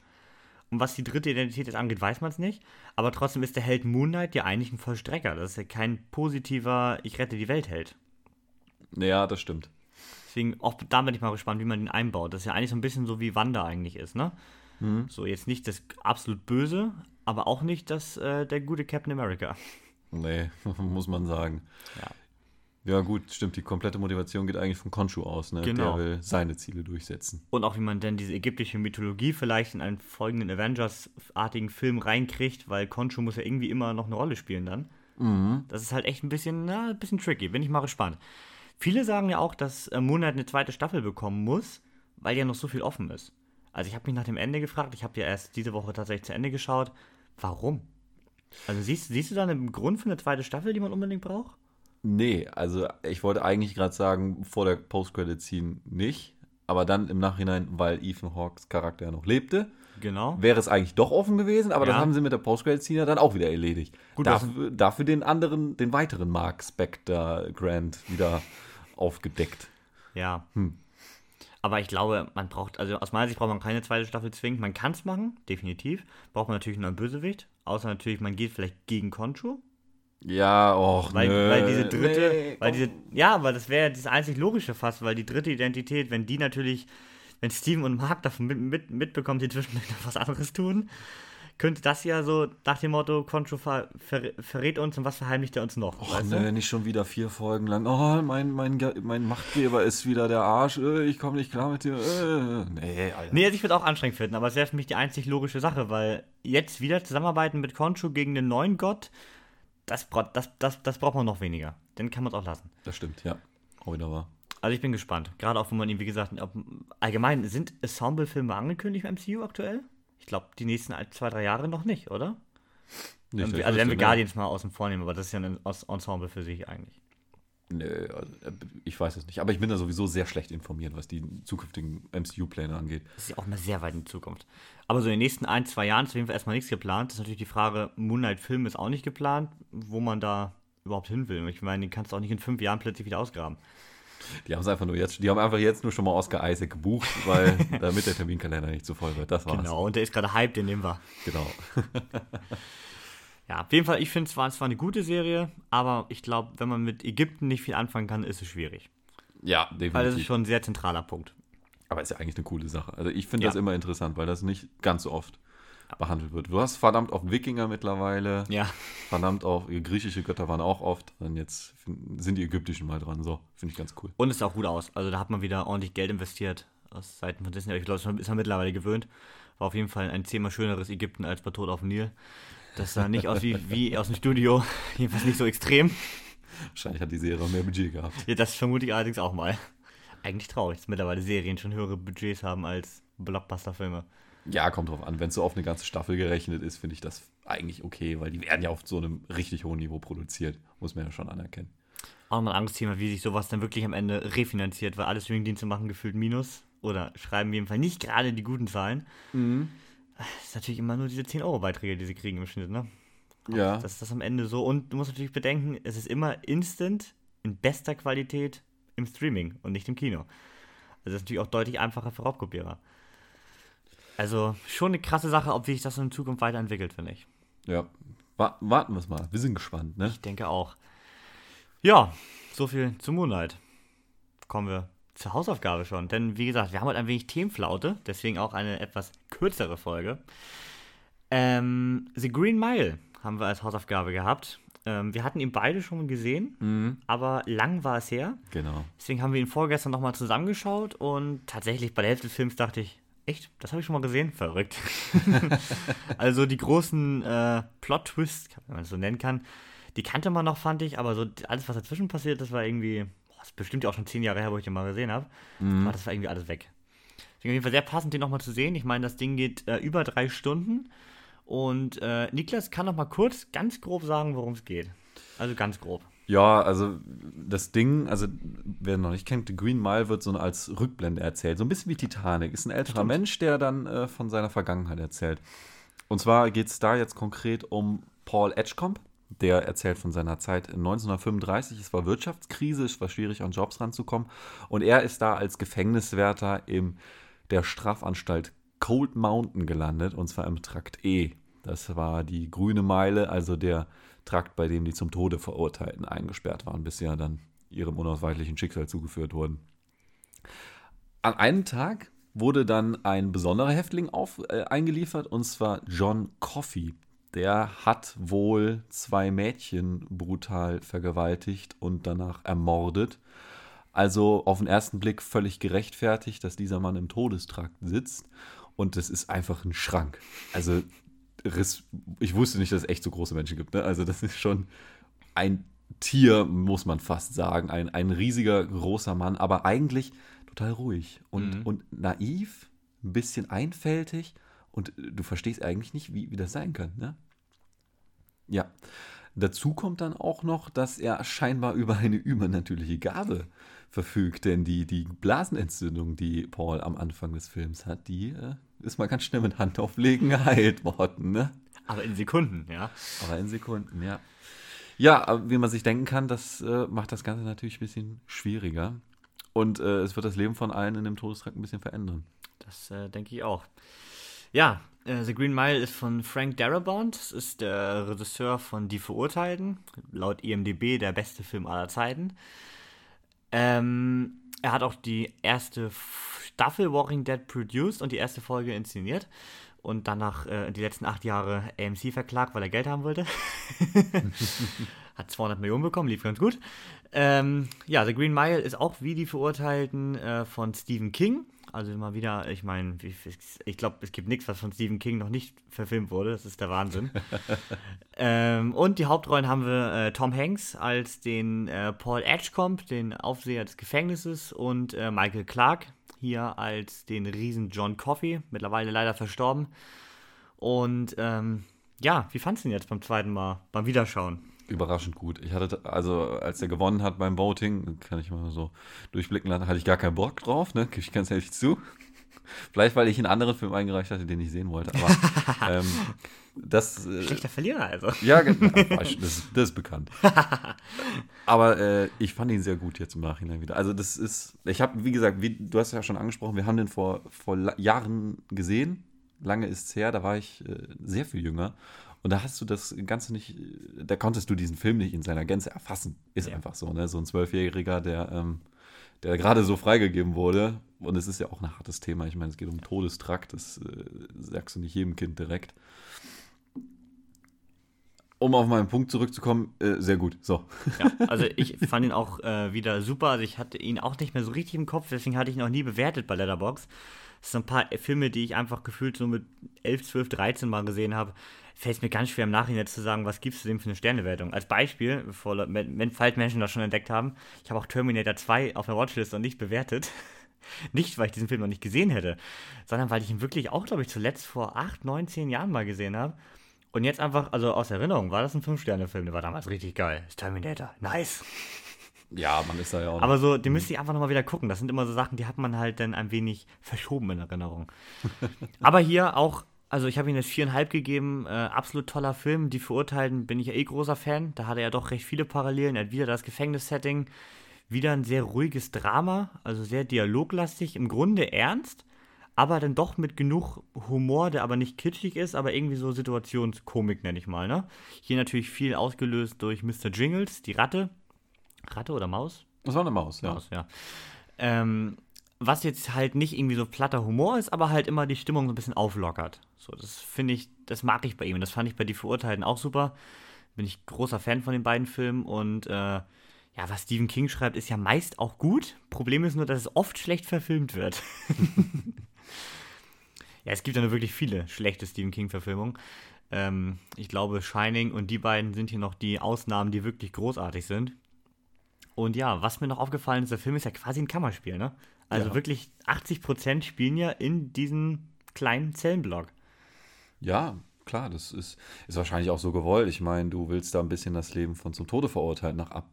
[SPEAKER 1] Und was die dritte Identität jetzt angeht, weiß man es nicht. Aber trotzdem ist der Held Moonlight ja eigentlich ein Vollstrecker. Das ist ja kein positiver Ich rette die Welt Held.
[SPEAKER 2] ja, das stimmt.
[SPEAKER 1] Deswegen, auch da bin ich mal gespannt, wie man den einbaut. Das ist ja eigentlich so ein bisschen so wie Wanda eigentlich ist, ne? So, jetzt nicht das absolut Böse, aber auch nicht das, äh, der gute Captain America.
[SPEAKER 2] Nee, muss man sagen.
[SPEAKER 1] Ja.
[SPEAKER 2] Ja, gut, stimmt. Die komplette Motivation geht eigentlich von Konshu aus. Ne?
[SPEAKER 1] Genau.
[SPEAKER 2] Der will seine Ziele durchsetzen.
[SPEAKER 1] Und auch wie man denn diese ägyptische Mythologie vielleicht in einen folgenden Avengers-artigen Film reinkriegt, weil Khonshu muss ja irgendwie immer noch eine Rolle spielen dann. Das ist halt echt ein bisschen, na, ein bisschen tricky. Bin ich mal gespannt. Viele sagen ja auch, dass äh, Moon Knight eine zweite Staffel bekommen muss, weil ja noch so viel offen ist. Also ich habe mich nach dem Ende gefragt, ich habe ja erst diese Woche tatsächlich zu Ende geschaut. Warum? Also siehst, siehst du da einen Grund für eine zweite Staffel, die man unbedingt braucht?
[SPEAKER 2] Nee, also ich wollte eigentlich gerade sagen, vor der Post-Credit-Scene nicht. Aber dann im Nachhinein, weil Ethan Hawks Charakter ja noch lebte,
[SPEAKER 1] Genau.
[SPEAKER 2] wäre es eigentlich doch offen gewesen, aber das
[SPEAKER 1] Ja.
[SPEAKER 2] haben sie mit der Post-Credit-Scene ja dann auch wieder erledigt.
[SPEAKER 1] Gut, das-
[SPEAKER 2] dafür, dafür den anderen, den weiteren Mark Spector Grant wieder aufgedeckt.
[SPEAKER 1] Ja.
[SPEAKER 2] Hm.
[SPEAKER 1] Aber ich glaube, man braucht, also aus meiner Sicht braucht man keine zweite Staffel zwingend. Man kann es machen, definitiv. Braucht man natürlich einen Bösewicht. Außer natürlich, man geht vielleicht gegen Conchu.
[SPEAKER 2] Ja, och,
[SPEAKER 1] Weil,
[SPEAKER 2] nö,
[SPEAKER 1] weil diese dritte,
[SPEAKER 2] nee,
[SPEAKER 1] weil diese, ja, aber das wäre das einzig Logische fast, weil die dritte Identität, wenn die natürlich, wenn Steven und Mark davon mit, mit, mitbekommen, die zwischendurch noch was anderes tun, könnte das ja so nach dem Motto, Conchu ver, ver, verrät uns und was verheimlicht er uns noch?
[SPEAKER 2] Och, nö,
[SPEAKER 1] du?
[SPEAKER 2] nicht schon wieder vier Folgen lang. Oh, mein, mein, mein Machtgeber ist wieder der Arsch. Äh, Ich komme nicht klar mit dir. Äh. Nee, Alter.
[SPEAKER 1] Nee, also ich würde auch anstrengend finden, aber es wäre für mich die einzig logische Sache, weil jetzt wieder zusammenarbeiten mit Conchu gegen den neuen Gott, das, das, das, das braucht man noch weniger. Dann kann man es auch lassen.
[SPEAKER 2] Das stimmt, ja. Auch wieder wahr.
[SPEAKER 1] Also ich bin gespannt. Gerade auch, wenn man ihn, wie gesagt, ob, allgemein, sind Ensemble-Filme angekündigt im MCU aktuell? Ich glaube, die nächsten zwei, drei Jahre noch nicht, oder?
[SPEAKER 2] Nicht,
[SPEAKER 1] also
[SPEAKER 2] ich
[SPEAKER 1] wenn wir. Guardians mal außen vor nehmen, aber das ist ja ein Ens- Ensemble für sich eigentlich.
[SPEAKER 2] Nö, also, äh, ich weiß es nicht. Aber ich bin da sowieso sehr schlecht informiert, was die zukünftigen MCU-Pläne angeht.
[SPEAKER 1] Das ist ja auch mal sehr weit in die Zukunft. Aber so in den nächsten ein, zwei Jahren ist auf jeden Fall erstmal nichts geplant. Das ist natürlich die Frage, Moonlight-Film ist auch nicht geplant, wo man da überhaupt hin will. Ich meine, den kannst du auch nicht in fünf Jahren plötzlich wieder ausgraben.
[SPEAKER 2] Die haben es einfach nur jetzt, die haben einfach jetzt nur schon mal Oscar Isaac gebucht, weil damit der Terminkalender nicht zu voll wird. Das war's.
[SPEAKER 1] Genau, und der ist gerade hyped, den nehmen wir.
[SPEAKER 2] Genau.
[SPEAKER 1] Ja, auf jeden Fall, ich finde es war, es war eine gute Serie, aber ich glaube, wenn man mit Ägypten nicht viel anfangen kann, ist es schwierig.
[SPEAKER 2] Ja,
[SPEAKER 1] Weil das ist
[SPEAKER 2] definitiv.
[SPEAKER 1] schon ein sehr zentraler Punkt.
[SPEAKER 2] Aber ist ja eigentlich eine coole Sache. Also ich finde
[SPEAKER 1] Ja.
[SPEAKER 2] das immer interessant, weil das nicht ganz so oft behandelt wird. Du hast verdammt oft Wikinger mittlerweile,
[SPEAKER 1] Ja,
[SPEAKER 2] verdammt auch, griechische Götter waren auch oft. Und jetzt sind die ägyptischen mal dran. So, finde ich ganz cool.
[SPEAKER 1] und es sah auch gut aus. Also da hat man wieder ordentlich Geld investiert aus Seiten von Disney. Aber ich glaube, das ist man mittlerweile gewöhnt. War auf jeden Fall ein zehnmal schöneres Ägypten als bei Tod auf dem Nil. Das sah nicht aus wie, wie aus dem Studio. Jedenfalls nicht so extrem.
[SPEAKER 2] Wahrscheinlich hat die Serie mehr Budget gehabt.
[SPEAKER 1] Ja, das vermute ich allerdings auch mal. Eigentlich traurig, dass mittlerweile Serien schon höhere Budgets haben als Blockbuster-Filme.
[SPEAKER 2] Ja, kommt drauf an. Wenn es so auf eine ganze Staffel gerechnet ist, finde ich das eigentlich okay, weil die werden ja auf so einem richtig hohen Niveau produziert. Muss man ja schon anerkennen.
[SPEAKER 1] Auch mal ein anderes Thema, wie sich sowas dann wirklich am Ende refinanziert, weil alle Streamingdienste machen gefühlt Minus oder schreiben jedenfalls nicht gerade die guten Zahlen. Das ist natürlich immer nur diese 10-Euro-Beiträge, die sie kriegen im Schnitt, ne?
[SPEAKER 2] Ja.
[SPEAKER 1] Das ist das am Ende so. Und du musst natürlich bedenken, es ist immer instant in bester Qualität im Streaming und nicht im Kino. Also das ist natürlich auch deutlich einfacher für Raubkopierer. Also schon eine krasse Sache, ob sich das in Zukunft weiterentwickelt, finde ich.
[SPEAKER 2] Ja. Wa warten wir es mal. Wir sind gespannt, ne?
[SPEAKER 1] Ich denke auch. Ja, so viel zu Moonlight. Kommen wir zur Hausaufgabe schon. Denn wie gesagt, wir haben heute ein wenig Themenflaute, deswegen auch eine etwas kürzere Folge. Ähm, The Green Mile haben wir als Hausaufgabe gehabt. Ähm, wir hatten ihn beide schon gesehen, aber lang war es her.
[SPEAKER 2] Genau.
[SPEAKER 1] Deswegen haben wir ihn vorgestern nochmal zusammengeschaut und tatsächlich bei der Hälfte des Films dachte ich, echt, das habe ich schon mal gesehen? Verrückt. also die großen äh, Plot-Twists, wenn man es so nennen kann, die kannte man noch, fand ich, aber so alles, was dazwischen passiert, das war irgendwie, boah, das ist bestimmt ja auch schon zehn Jahre her, wo ich den mal gesehen habe, aber das war irgendwie alles weg. Deswegen auf jeden Fall sehr passend, den nochmal zu sehen. Ich meine, das Ding geht äh, über drei Stunden und äh, Niklas kann noch mal kurz, ganz grob sagen, worum es geht. Also ganz grob.
[SPEAKER 2] Ja, also das Ding, also wer noch nicht kennt, The Green Mile wird so als Rückblende erzählt. So ein bisschen wie Titanic. Ist ein älterer Mensch, der dann äh, von seiner Vergangenheit erzählt. Und zwar geht es da jetzt konkret um Paul Edgecombe. Der erzählt von seiner Zeit in 1935. Es war Wirtschaftskrise, es war schwierig, an Jobs ranzukommen. Und er ist da als Gefängniswärter in der Strafanstalt Cold Mountain gelandet, und zwar im Trakt E. Das war die grüne Meile, also der Trakt, bei dem die zum Tode Verurteilten eingesperrt waren, bis sie ja dann ihrem unausweichlichen Schicksal zugeführt wurden. An einem Tag wurde dann ein besonderer Häftling auf, äh, eingeliefert, und zwar John Coffey. Der hat wohl zwei Mädchen brutal vergewaltigt und danach ermordet. Also auf den ersten Blick völlig gerechtfertigt, dass dieser Mann im Todestrakt sitzt. Und das ist einfach ein Schrank. Also ich wusste nicht, dass es echt so große Menschen gibt. Ne? Also das ist schon ein Tier, muss man fast sagen. Ein, ein riesiger, großer Mann, aber eigentlich total ruhig und, und naiv, ein bisschen einfältig. Und du verstehst eigentlich nicht, wie, wie das sein kann. Ne? Ja. Dazu kommt dann auch noch, dass er scheinbar über eine übernatürliche Gabe verfügt. Denn die, die Blasenentzündung, die Paul am Anfang des Films hat, die äh, ist mal ganz schnell mit Handauflegen geheilt worden. Ne?
[SPEAKER 1] Aber in Sekunden, ja.
[SPEAKER 2] Aber in Sekunden, ja. Ja, wie man sich denken kann, das äh, macht das Ganze natürlich ein bisschen schwieriger. Und äh, es wird das Leben von allen in dem Todestrakt ein bisschen verändern.
[SPEAKER 1] Das äh, denke ich auch. Ja, äh, The Green Mile ist von Frank Darabont. Das ist der Regisseur von Die Verurteilten. Laut IMDb der beste Film aller Zeiten. Ähm, er hat auch die erste Staffel Walking Dead produced und die erste Folge inszeniert. Und danach äh, die letzten acht Jahre AMC verklagt, weil er Geld haben wollte. hat 200 Millionen bekommen, lief ganz gut. Ähm, ja, The Green Mile ist auch wie die Verurteilten äh, von Stephen King. Also mal wieder, ich meine, ich glaube, es gibt nichts, was von Stephen King noch nicht verfilmt wurde. Das ist der Wahnsinn. ähm, und die Hauptrollen haben wir äh, Tom Hanks als den äh, Paul Edgecombe, den Aufseher des Gefängnisses, und äh, Michael Clark hier als den Riesen John Coffey, mittlerweile leider verstorben. Und ähm, ja, wie fandest du ihn jetzt beim zweiten Mal, beim Wiederschauen?
[SPEAKER 2] Überraschend gut. Ich hatte, also als er gewonnen hat beim Voting, kann ich mal so durchblicken lassen, hatte ich gar keinen Bock drauf, ne? Gebe ich ganz ehrlich zu. Vielleicht, weil ich einen anderen Film eingereicht hatte, den ich sehen wollte. Aber ähm, das. Äh,
[SPEAKER 1] Schlechter Verlierer also.
[SPEAKER 2] Ja, genau. Das, ist- das ist bekannt. Aber äh, ich fand ihn sehr gut jetzt im Nachhinein wieder. Also das ist, ich habe, wie gesagt, wie, du hast ja schon angesprochen, wir haben den vor, vor Jahren gesehen. Lange ist es her, da war ich äh, sehr viel jünger. Und da hast du das Ganze nicht, da konntest du diesen Film nicht in seiner Gänze erfassen. Ist
[SPEAKER 1] Ja.
[SPEAKER 2] einfach so, ne? So ein Zwölfjähriger, der, ähm, der gerade so freigegeben wurde, Und es ist ja auch ein hartes Thema. Ich meine, es geht um Todestrakt, das äh, sagst du nicht jedem Kind direkt. Um auf meinen Punkt zurückzukommen, äh, sehr gut. So.
[SPEAKER 1] Ja, also ich fand ihn auch äh, wieder super. Also ich hatte ihn auch nicht mehr so richtig im Kopf, deswegen hatte ich ihn auch nie bewertet bei Letterbox. Das sind ein paar Filme, die ich einfach gefühlt so mit 11, 12, 13 Mal gesehen habe. Fällt es mir ganz schwer im Nachhinein zu sagen, was gibst du dem für eine Sternewertung. Als Beispiel, bevor, wenn, falls Menschen das schon entdeckt haben, ich habe auch Terminator 2 auf der Watchlist und nicht bewertet. nicht, weil ich diesen Film noch nicht gesehen hätte, sondern weil ich ihn wirklich auch, glaube ich, zuletzt vor 8, 9, 10 Jahren mal gesehen habe. Und jetzt einfach, also aus Erinnerung, war das ein 5-Sterne-Film, der war damals richtig geil. Das Terminator, nice.
[SPEAKER 2] Ja, man ist da ja auch.
[SPEAKER 1] Aber so, den müsste ich einfach nochmal wieder gucken. Das sind immer so Sachen, die hat man halt dann ein wenig verschoben in Erinnerung. Aber hier auch, also ich habe ihm jetzt viereinhalb gegeben, äh, absolut toller Film. Die Verurteilten bin ich ja eh großer Fan. Da hat er ja doch recht viele Parallelen. Er hat wieder das Gefängnissetting, wieder ein sehr ruhiges Drama, also sehr dialoglastig, im Grunde ernst aber dann doch mit genug Humor, der aber nicht kitschig ist, aber irgendwie so Situationskomik, nenne ich mal. Ne? Hier natürlich viel ausgelöst durch Mr. Jingles, die Ratte. Ratte oder Maus?
[SPEAKER 2] Das war eine Maus, ja.
[SPEAKER 1] Maus, ja. Ähm, was jetzt halt nicht irgendwie so platter Humor ist, aber halt immer die Stimmung so ein bisschen auflockert. So, das finde ich, das mag ich bei ihm. Das fand ich bei Die Verurteilten auch super. Bin ich großer Fan von den beiden Filmen und äh, ja, was Stephen King schreibt, ist ja meist auch gut. Problem ist nur, dass es oft schlecht verfilmt wird. Ja, es gibt ja nur wirklich viele schlechte Stephen King-Verfilmungen. Ähm, ich glaube, Shining und die beiden sind hier noch die Ausnahmen, die wirklich großartig sind. Und ja, was mir noch aufgefallen ist, der Film ist ja quasi ein Kammerspiel, ne? Also ja. wirklich 80% spielen ja in diesem kleinen Zellenblock.
[SPEAKER 2] Ja, klar, das ist, ist wahrscheinlich auch so gewollt. Ich meine, du willst da ein bisschen das Leben von zum Tode verurteilt nach ab,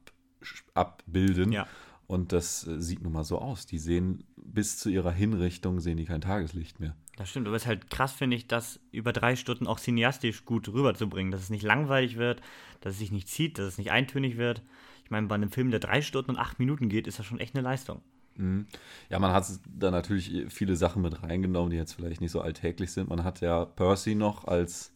[SPEAKER 2] abbilden. Ja. Und das äh, sieht nun mal so aus. Die sehen bis zu ihrer Hinrichtung sehen die kein Tageslicht mehr.
[SPEAKER 1] Das stimmt, aber es ist halt krass, finde ich, das über drei Stunden auch cineastisch gut rüberzubringen, dass es nicht langweilig wird, dass es sich nicht zieht, dass es nicht eintönig wird. Ich meine, bei einem Film, der drei Stunden und acht Minuten geht, ist das schon echt eine Leistung.
[SPEAKER 2] Mhm. Ja, man hat da natürlich viele Sachen mit reingenommen, die jetzt vielleicht nicht so alltäglich sind. Man hat ja Percy noch als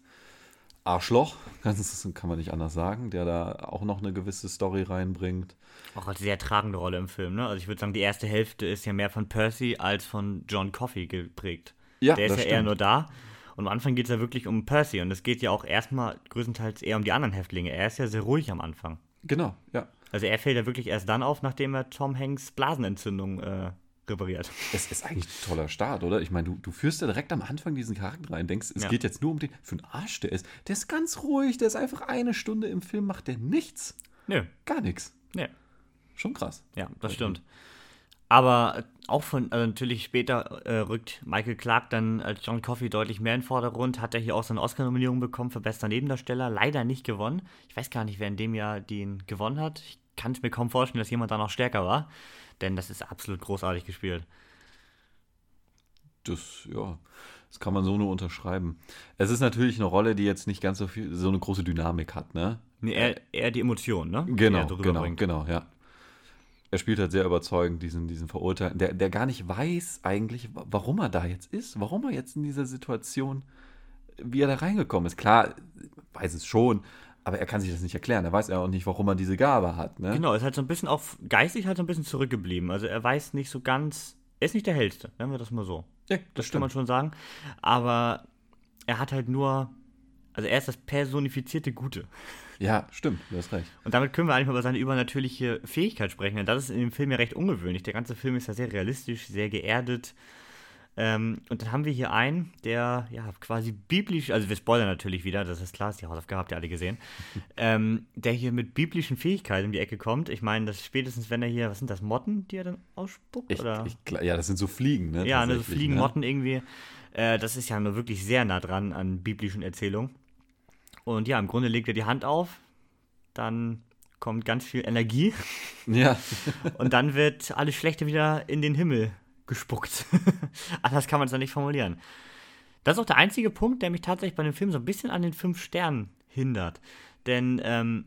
[SPEAKER 2] Arschloch, das kann man nicht anders sagen, der da auch noch eine gewisse Story reinbringt.
[SPEAKER 1] Auch als sehr tragende Rolle im Film, ne? Also ich würde sagen, die erste Hälfte ist ja mehr von Percy als von John Coffey geprägt. Ja, der ist ja stimmt. eher nur da. Und am Anfang geht es ja wirklich um Percy und es geht ja auch erstmal größtenteils eher um die anderen Häftlinge. Er ist ja sehr ruhig am Anfang.
[SPEAKER 2] Genau, ja.
[SPEAKER 1] Also er fällt ja wirklich erst dann auf, nachdem er Tom Hanks Blasenentzündung äh, repariert.
[SPEAKER 2] Es ist eigentlich ein toller Start, oder? Ich meine, du, du führst ja direkt am Anfang diesen Charakter rein, denkst, es ja. geht jetzt nur um den, für einen Arsch der ist. Der ist ganz ruhig, der ist einfach eine Stunde im Film, macht der nichts.
[SPEAKER 1] Nö.
[SPEAKER 2] Gar nichts.
[SPEAKER 1] Nö.
[SPEAKER 2] Schon krass.
[SPEAKER 1] Ja, das stimmt. Aber auch von, also natürlich später äh, rückt Michael Clark dann als John Coffey deutlich mehr in den Vordergrund. Hat er hier auch seine Oscar-Nominierung bekommen für bester Nebendarsteller. Leider nicht gewonnen. Ich weiß gar nicht, wer in dem Jahr den gewonnen hat. Ich kann es mir kaum vorstellen, dass jemand da noch stärker war denn das ist absolut großartig gespielt.
[SPEAKER 2] Das, ja, das kann man so nur unterschreiben. Es ist natürlich eine Rolle, die jetzt nicht ganz so viel, so eine große Dynamik hat, ne?
[SPEAKER 1] Nee, eher, eher die Emotionen, ne?
[SPEAKER 2] Genau, genau, bringt. genau, ja. Er spielt halt sehr überzeugend diesen, diesen Verurteilten, der, der gar nicht weiß eigentlich, warum er da jetzt ist, warum er jetzt in dieser Situation, wie er da reingekommen ist. Klar, weiß es schon, aber er kann sich das nicht erklären. Er weiß ja auch nicht, warum er diese Gabe hat. Ne?
[SPEAKER 1] Genau, ist halt so ein bisschen auch geistig halt so ein bisschen zurückgeblieben. Also er weiß nicht so ganz, er ist nicht der Hellste, nennen wir das mal so.
[SPEAKER 2] Ja, das, das kann man
[SPEAKER 1] schon sagen. Aber er hat halt nur, also er ist das personifizierte Gute.
[SPEAKER 2] Ja, stimmt, du hast recht.
[SPEAKER 1] Und damit können wir eigentlich mal über seine übernatürliche Fähigkeit sprechen, denn das ist in dem Film ja recht ungewöhnlich. Der ganze Film ist ja sehr realistisch, sehr geerdet. Ähm, und dann haben wir hier einen, der ja quasi biblisch, also wir spoilern natürlich wieder, das ist klar, ist die Hausaufgabe, habt ihr alle gesehen, ähm, der hier mit biblischen Fähigkeiten um die Ecke kommt. Ich meine, das spätestens, wenn er hier, was sind das, Motten, die er dann ausspuckt?
[SPEAKER 2] Ich, oder? Ich, ja, das sind so Fliegen, ne?
[SPEAKER 1] Ja, ne, so Fliegen, ne? Motten irgendwie. Äh, das ist ja nur wirklich sehr nah dran an biblischen Erzählungen. Und ja, im Grunde legt er die Hand auf, dann kommt ganz viel Energie.
[SPEAKER 2] Ja.
[SPEAKER 1] und dann wird alles Schlechte wieder in den Himmel gespuckt. Anders kann man es ja nicht formulieren. Das ist auch der einzige Punkt, der mich tatsächlich bei dem Film so ein bisschen an den fünf Sternen hindert. Denn, ähm,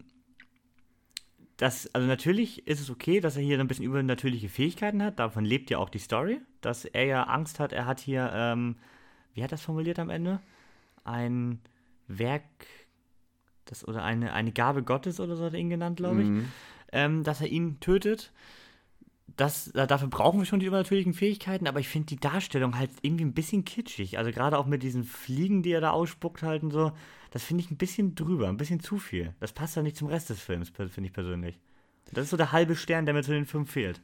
[SPEAKER 1] das, also natürlich ist es okay, dass er hier ein bisschen übernatürliche Fähigkeiten hat. Davon lebt ja auch die Story, dass er ja Angst hat. Er hat hier, ähm, wie hat er das formuliert am Ende? Ein Werk, das, oder eine, eine Gabe Gottes oder so hat er ihn genannt, glaube ich. Mhm. Ähm, dass er ihn tötet das, dafür brauchen wir schon die übernatürlichen Fähigkeiten, aber ich finde die Darstellung halt irgendwie ein bisschen kitschig. Also gerade auch mit diesen Fliegen, die er da ausspuckt halt und so, das finde ich ein bisschen drüber, ein bisschen zu viel. Das passt ja nicht zum Rest des Films, finde ich persönlich. Das ist so der halbe Stern, der mir zu den Film fehlt.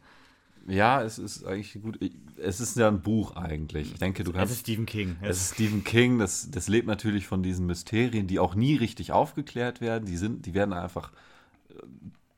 [SPEAKER 2] Ja, es ist eigentlich gut. Es ist ja ein Buch eigentlich. Ich denke, du kannst.
[SPEAKER 1] Es ist Stephen King.
[SPEAKER 2] Es ist Stephen King. Das, das lebt natürlich von diesen Mysterien, die auch nie richtig aufgeklärt werden. Die sind, die werden einfach,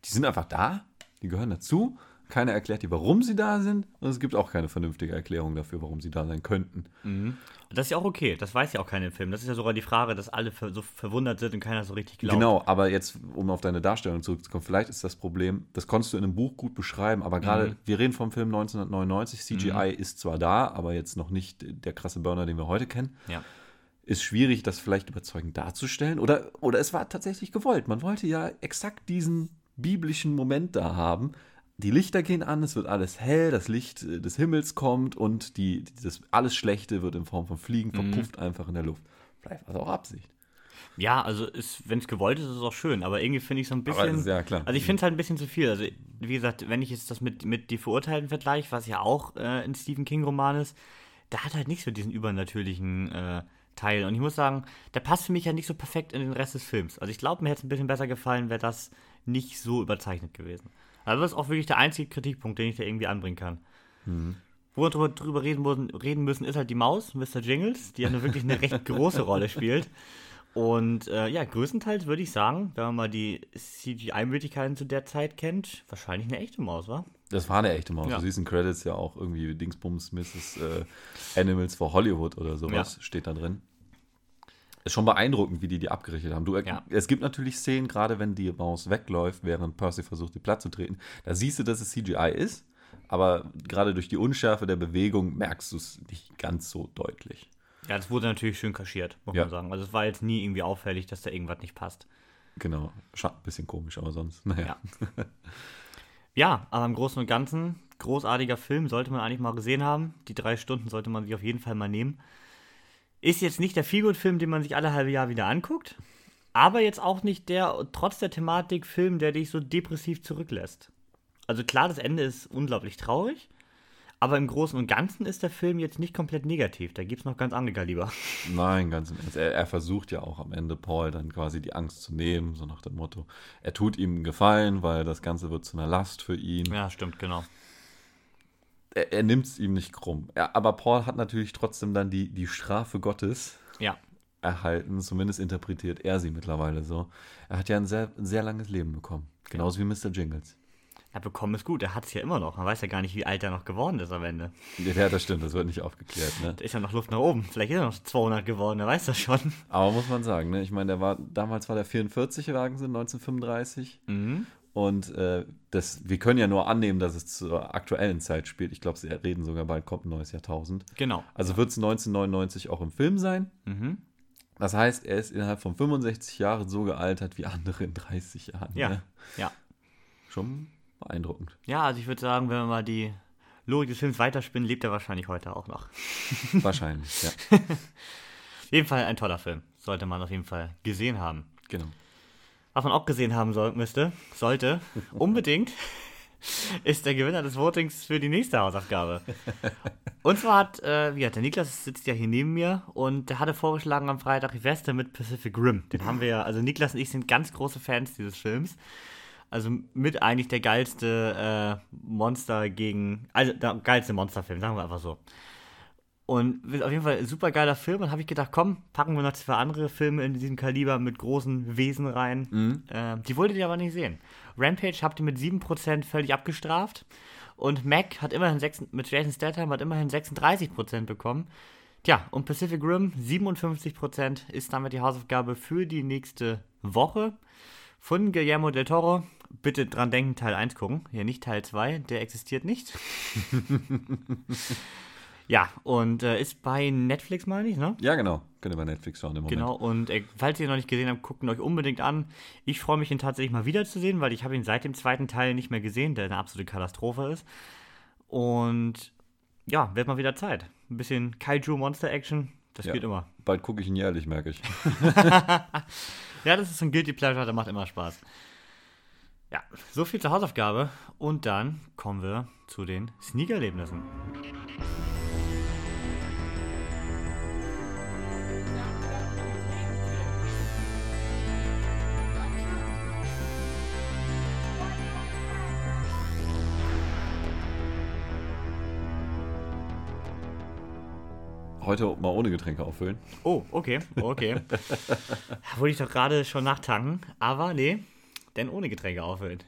[SPEAKER 2] die sind einfach da. Die gehören dazu. Keiner erklärt dir, warum sie da sind. Und es gibt auch keine vernünftige Erklärung dafür, warum sie da sein könnten.
[SPEAKER 1] Mhm. Das ist ja auch okay. Das weiß ja auch keiner im Film. Das ist ja sogar die Frage, dass alle so verwundert sind und keiner so richtig glaubt.
[SPEAKER 2] Genau, aber jetzt, um auf deine Darstellung zurückzukommen, vielleicht ist das Problem, das konntest du in einem Buch gut beschreiben, aber gerade, mhm. wir reden vom Film 1999, CGI mhm. ist zwar da, aber jetzt noch nicht der krasse Burner, den wir heute kennen.
[SPEAKER 1] Ja
[SPEAKER 2] ist schwierig, das vielleicht überzeugend darzustellen. Oder, oder es war tatsächlich gewollt. Man wollte ja exakt diesen biblischen Moment da haben, die Lichter gehen an, es wird alles hell, das Licht äh, des Himmels kommt und die, das alles Schlechte wird in Form von Fliegen mhm. verpufft mhm. einfach in der Luft. Vielleicht war es auch Absicht.
[SPEAKER 1] Ja, also wenn es gewollt ist, ist es auch schön, aber irgendwie finde ich so ein bisschen.
[SPEAKER 2] ja, klar.
[SPEAKER 1] Also ich finde es halt ein bisschen zu viel. Also, wie gesagt, wenn ich jetzt das mit, mit die Verurteilten vergleiche, was ja auch äh, ein Stephen King-Roman ist, da hat halt nicht so diesen übernatürlichen äh, Teil. Und ich muss sagen, der passt für mich ja nicht so perfekt in den Rest des Films. Also ich glaube, mir hätte es ein bisschen besser gefallen, wäre das nicht so überzeichnet gewesen. Aber das ist auch wirklich der einzige Kritikpunkt, den ich da irgendwie anbringen kann. Mhm. Wo wir drüber, drüber reden, reden, müssen, ist halt die Maus, Mr. Jingles, die ja eine wirklich eine recht große Rolle spielt. Und äh, ja, größtenteils würde ich sagen, wenn man mal die CGI-Möglichkeiten zu der Zeit kennt, wahrscheinlich eine echte Maus, war?
[SPEAKER 2] Das war eine echte Maus. Ja. Du siehst in Credits ja auch irgendwie Dingsbums Mrs. Äh, Animals for Hollywood oder sowas ja. steht da drin. Ist schon beeindruckend, wie die die abgerichtet haben. Du, ja. Es gibt natürlich Szenen, gerade wenn die Maus wegläuft, während Percy versucht, die Platz zu treten. Da siehst du, dass es CGI ist, aber gerade durch die Unschärfe der Bewegung merkst du es nicht ganz so deutlich.
[SPEAKER 1] Ja, das wurde natürlich schön kaschiert, muss ja. man sagen. Also es war jetzt nie irgendwie auffällig, dass da irgendwas nicht passt.
[SPEAKER 2] Genau. Ein bisschen komisch, aber sonst, naja.
[SPEAKER 1] Ja. ja, aber im Großen und Ganzen, großartiger Film, sollte man eigentlich mal gesehen haben. Die drei Stunden sollte man sich auf jeden Fall mal nehmen. Ist jetzt nicht der Feelgood-Film, den man sich alle halbe Jahr wieder anguckt, aber jetzt auch nicht der, trotz der Thematik, Film, der dich so depressiv zurücklässt. Also klar, das Ende ist unglaublich traurig, aber im Großen und Ganzen ist der Film jetzt nicht komplett negativ. Da gibt es noch ganz andere Kaliber.
[SPEAKER 2] Nein, ganz im Ernst. Er, er, versucht ja auch am Ende Paul dann quasi die Angst zu nehmen, so nach dem Motto, er tut ihm einen Gefallen, weil das Ganze wird zu einer Last für ihn.
[SPEAKER 1] Ja, stimmt, genau
[SPEAKER 2] er, er nimmt es ihm nicht krumm. Er, aber Paul hat natürlich trotzdem dann die, die Strafe Gottes
[SPEAKER 1] ja.
[SPEAKER 2] erhalten. Zumindest interpretiert er sie mittlerweile so. Er hat ja ein sehr, sehr langes Leben bekommen. Genauso ja. wie Mr. Jingles.
[SPEAKER 1] Er bekommen ist gut, er hat es ja immer noch. Man weiß ja gar nicht, wie alt er noch geworden ist am Ende.
[SPEAKER 2] Ja, das stimmt, das wird nicht aufgeklärt. Ne?
[SPEAKER 1] Da ist ja noch Luft nach oben. Vielleicht ist er noch 200 geworden, er weiß das schon.
[SPEAKER 2] Aber muss man sagen, ne? ich meine, der war, damals war der 44 Wagensinn, 1935. Mhm. Und äh, das, wir können ja nur annehmen, dass es zur aktuellen Zeit spielt. Ich glaube, sie reden sogar bald kommt ein neues Jahrtausend.
[SPEAKER 1] Genau.
[SPEAKER 2] Also wird es 1999 auch im Film sein. Mhm. Das heißt, er ist innerhalb von 65 Jahren so gealtert wie andere in 30 Jahren.
[SPEAKER 1] Ja. Ne? Ja.
[SPEAKER 2] Schon beeindruckend.
[SPEAKER 1] Ja, also ich würde sagen, wenn wir mal die Logik des Films weiterspinnen, lebt er wahrscheinlich heute auch noch.
[SPEAKER 2] Wahrscheinlich, ja.
[SPEAKER 1] auf jeden Fall ein toller Film. Sollte man auf jeden Fall gesehen haben.
[SPEAKER 2] Genau
[SPEAKER 1] was man auch gesehen haben soll, müsste, sollte, unbedingt, ist der Gewinner des Votings für die nächste Hausaufgabe. Und zwar hat, äh, wie hat der Niklas sitzt ja hier neben mir und der hatte vorgeschlagen am Freitag die Weste mit Pacific Rim. Den haben wir ja, also Niklas und ich sind ganz große Fans dieses Films. Also mit eigentlich der geilste äh, Monster gegen, also der geilste Monsterfilm, sagen wir einfach so. Und auf jeden Fall ein super geiler Film. Und habe ich gedacht, komm, packen wir noch zwei andere Filme in diesem Kaliber mit großen Wesen rein. Mhm. Äh, die wolltet ihr aber nicht sehen. Rampage habt ihr mit 7% völlig abgestraft. Und Mac hat immerhin 6, mit Jason Statham hat immerhin 36% bekommen. Tja, und Pacific Rim 57% ist damit die Hausaufgabe für die nächste Woche von Guillermo del Toro. Bitte dran denken, Teil 1 gucken. Hier nicht Teil 2, der existiert nicht. Ja, und äh, ist bei Netflix, meine ich, ne?
[SPEAKER 2] Ja, genau. Könnt ihr bei Netflix schauen im
[SPEAKER 1] Moment. Genau, und äh, falls ihr ihn noch nicht gesehen habt, guckt ihn euch unbedingt an. Ich freue mich, ihn tatsächlich mal wiederzusehen, weil ich habe ihn seit dem zweiten Teil nicht mehr gesehen, der eine absolute Katastrophe ist. Und ja, wird mal wieder Zeit. Ein bisschen Kaiju-Monster-Action, das ja, geht immer.
[SPEAKER 2] Bald gucke ich ihn jährlich, merke ich.
[SPEAKER 1] ja, das ist so ein Guilty Pleasure, der macht immer Spaß. Ja, so viel zur Hausaufgabe. Und dann kommen wir zu den Sneaker-Erlebnissen.
[SPEAKER 2] Heute mal ohne Getränke auffüllen.
[SPEAKER 1] Oh, okay, okay. Wollte ich doch gerade schon nachtanken, aber nee, denn ohne Getränke auffüllen.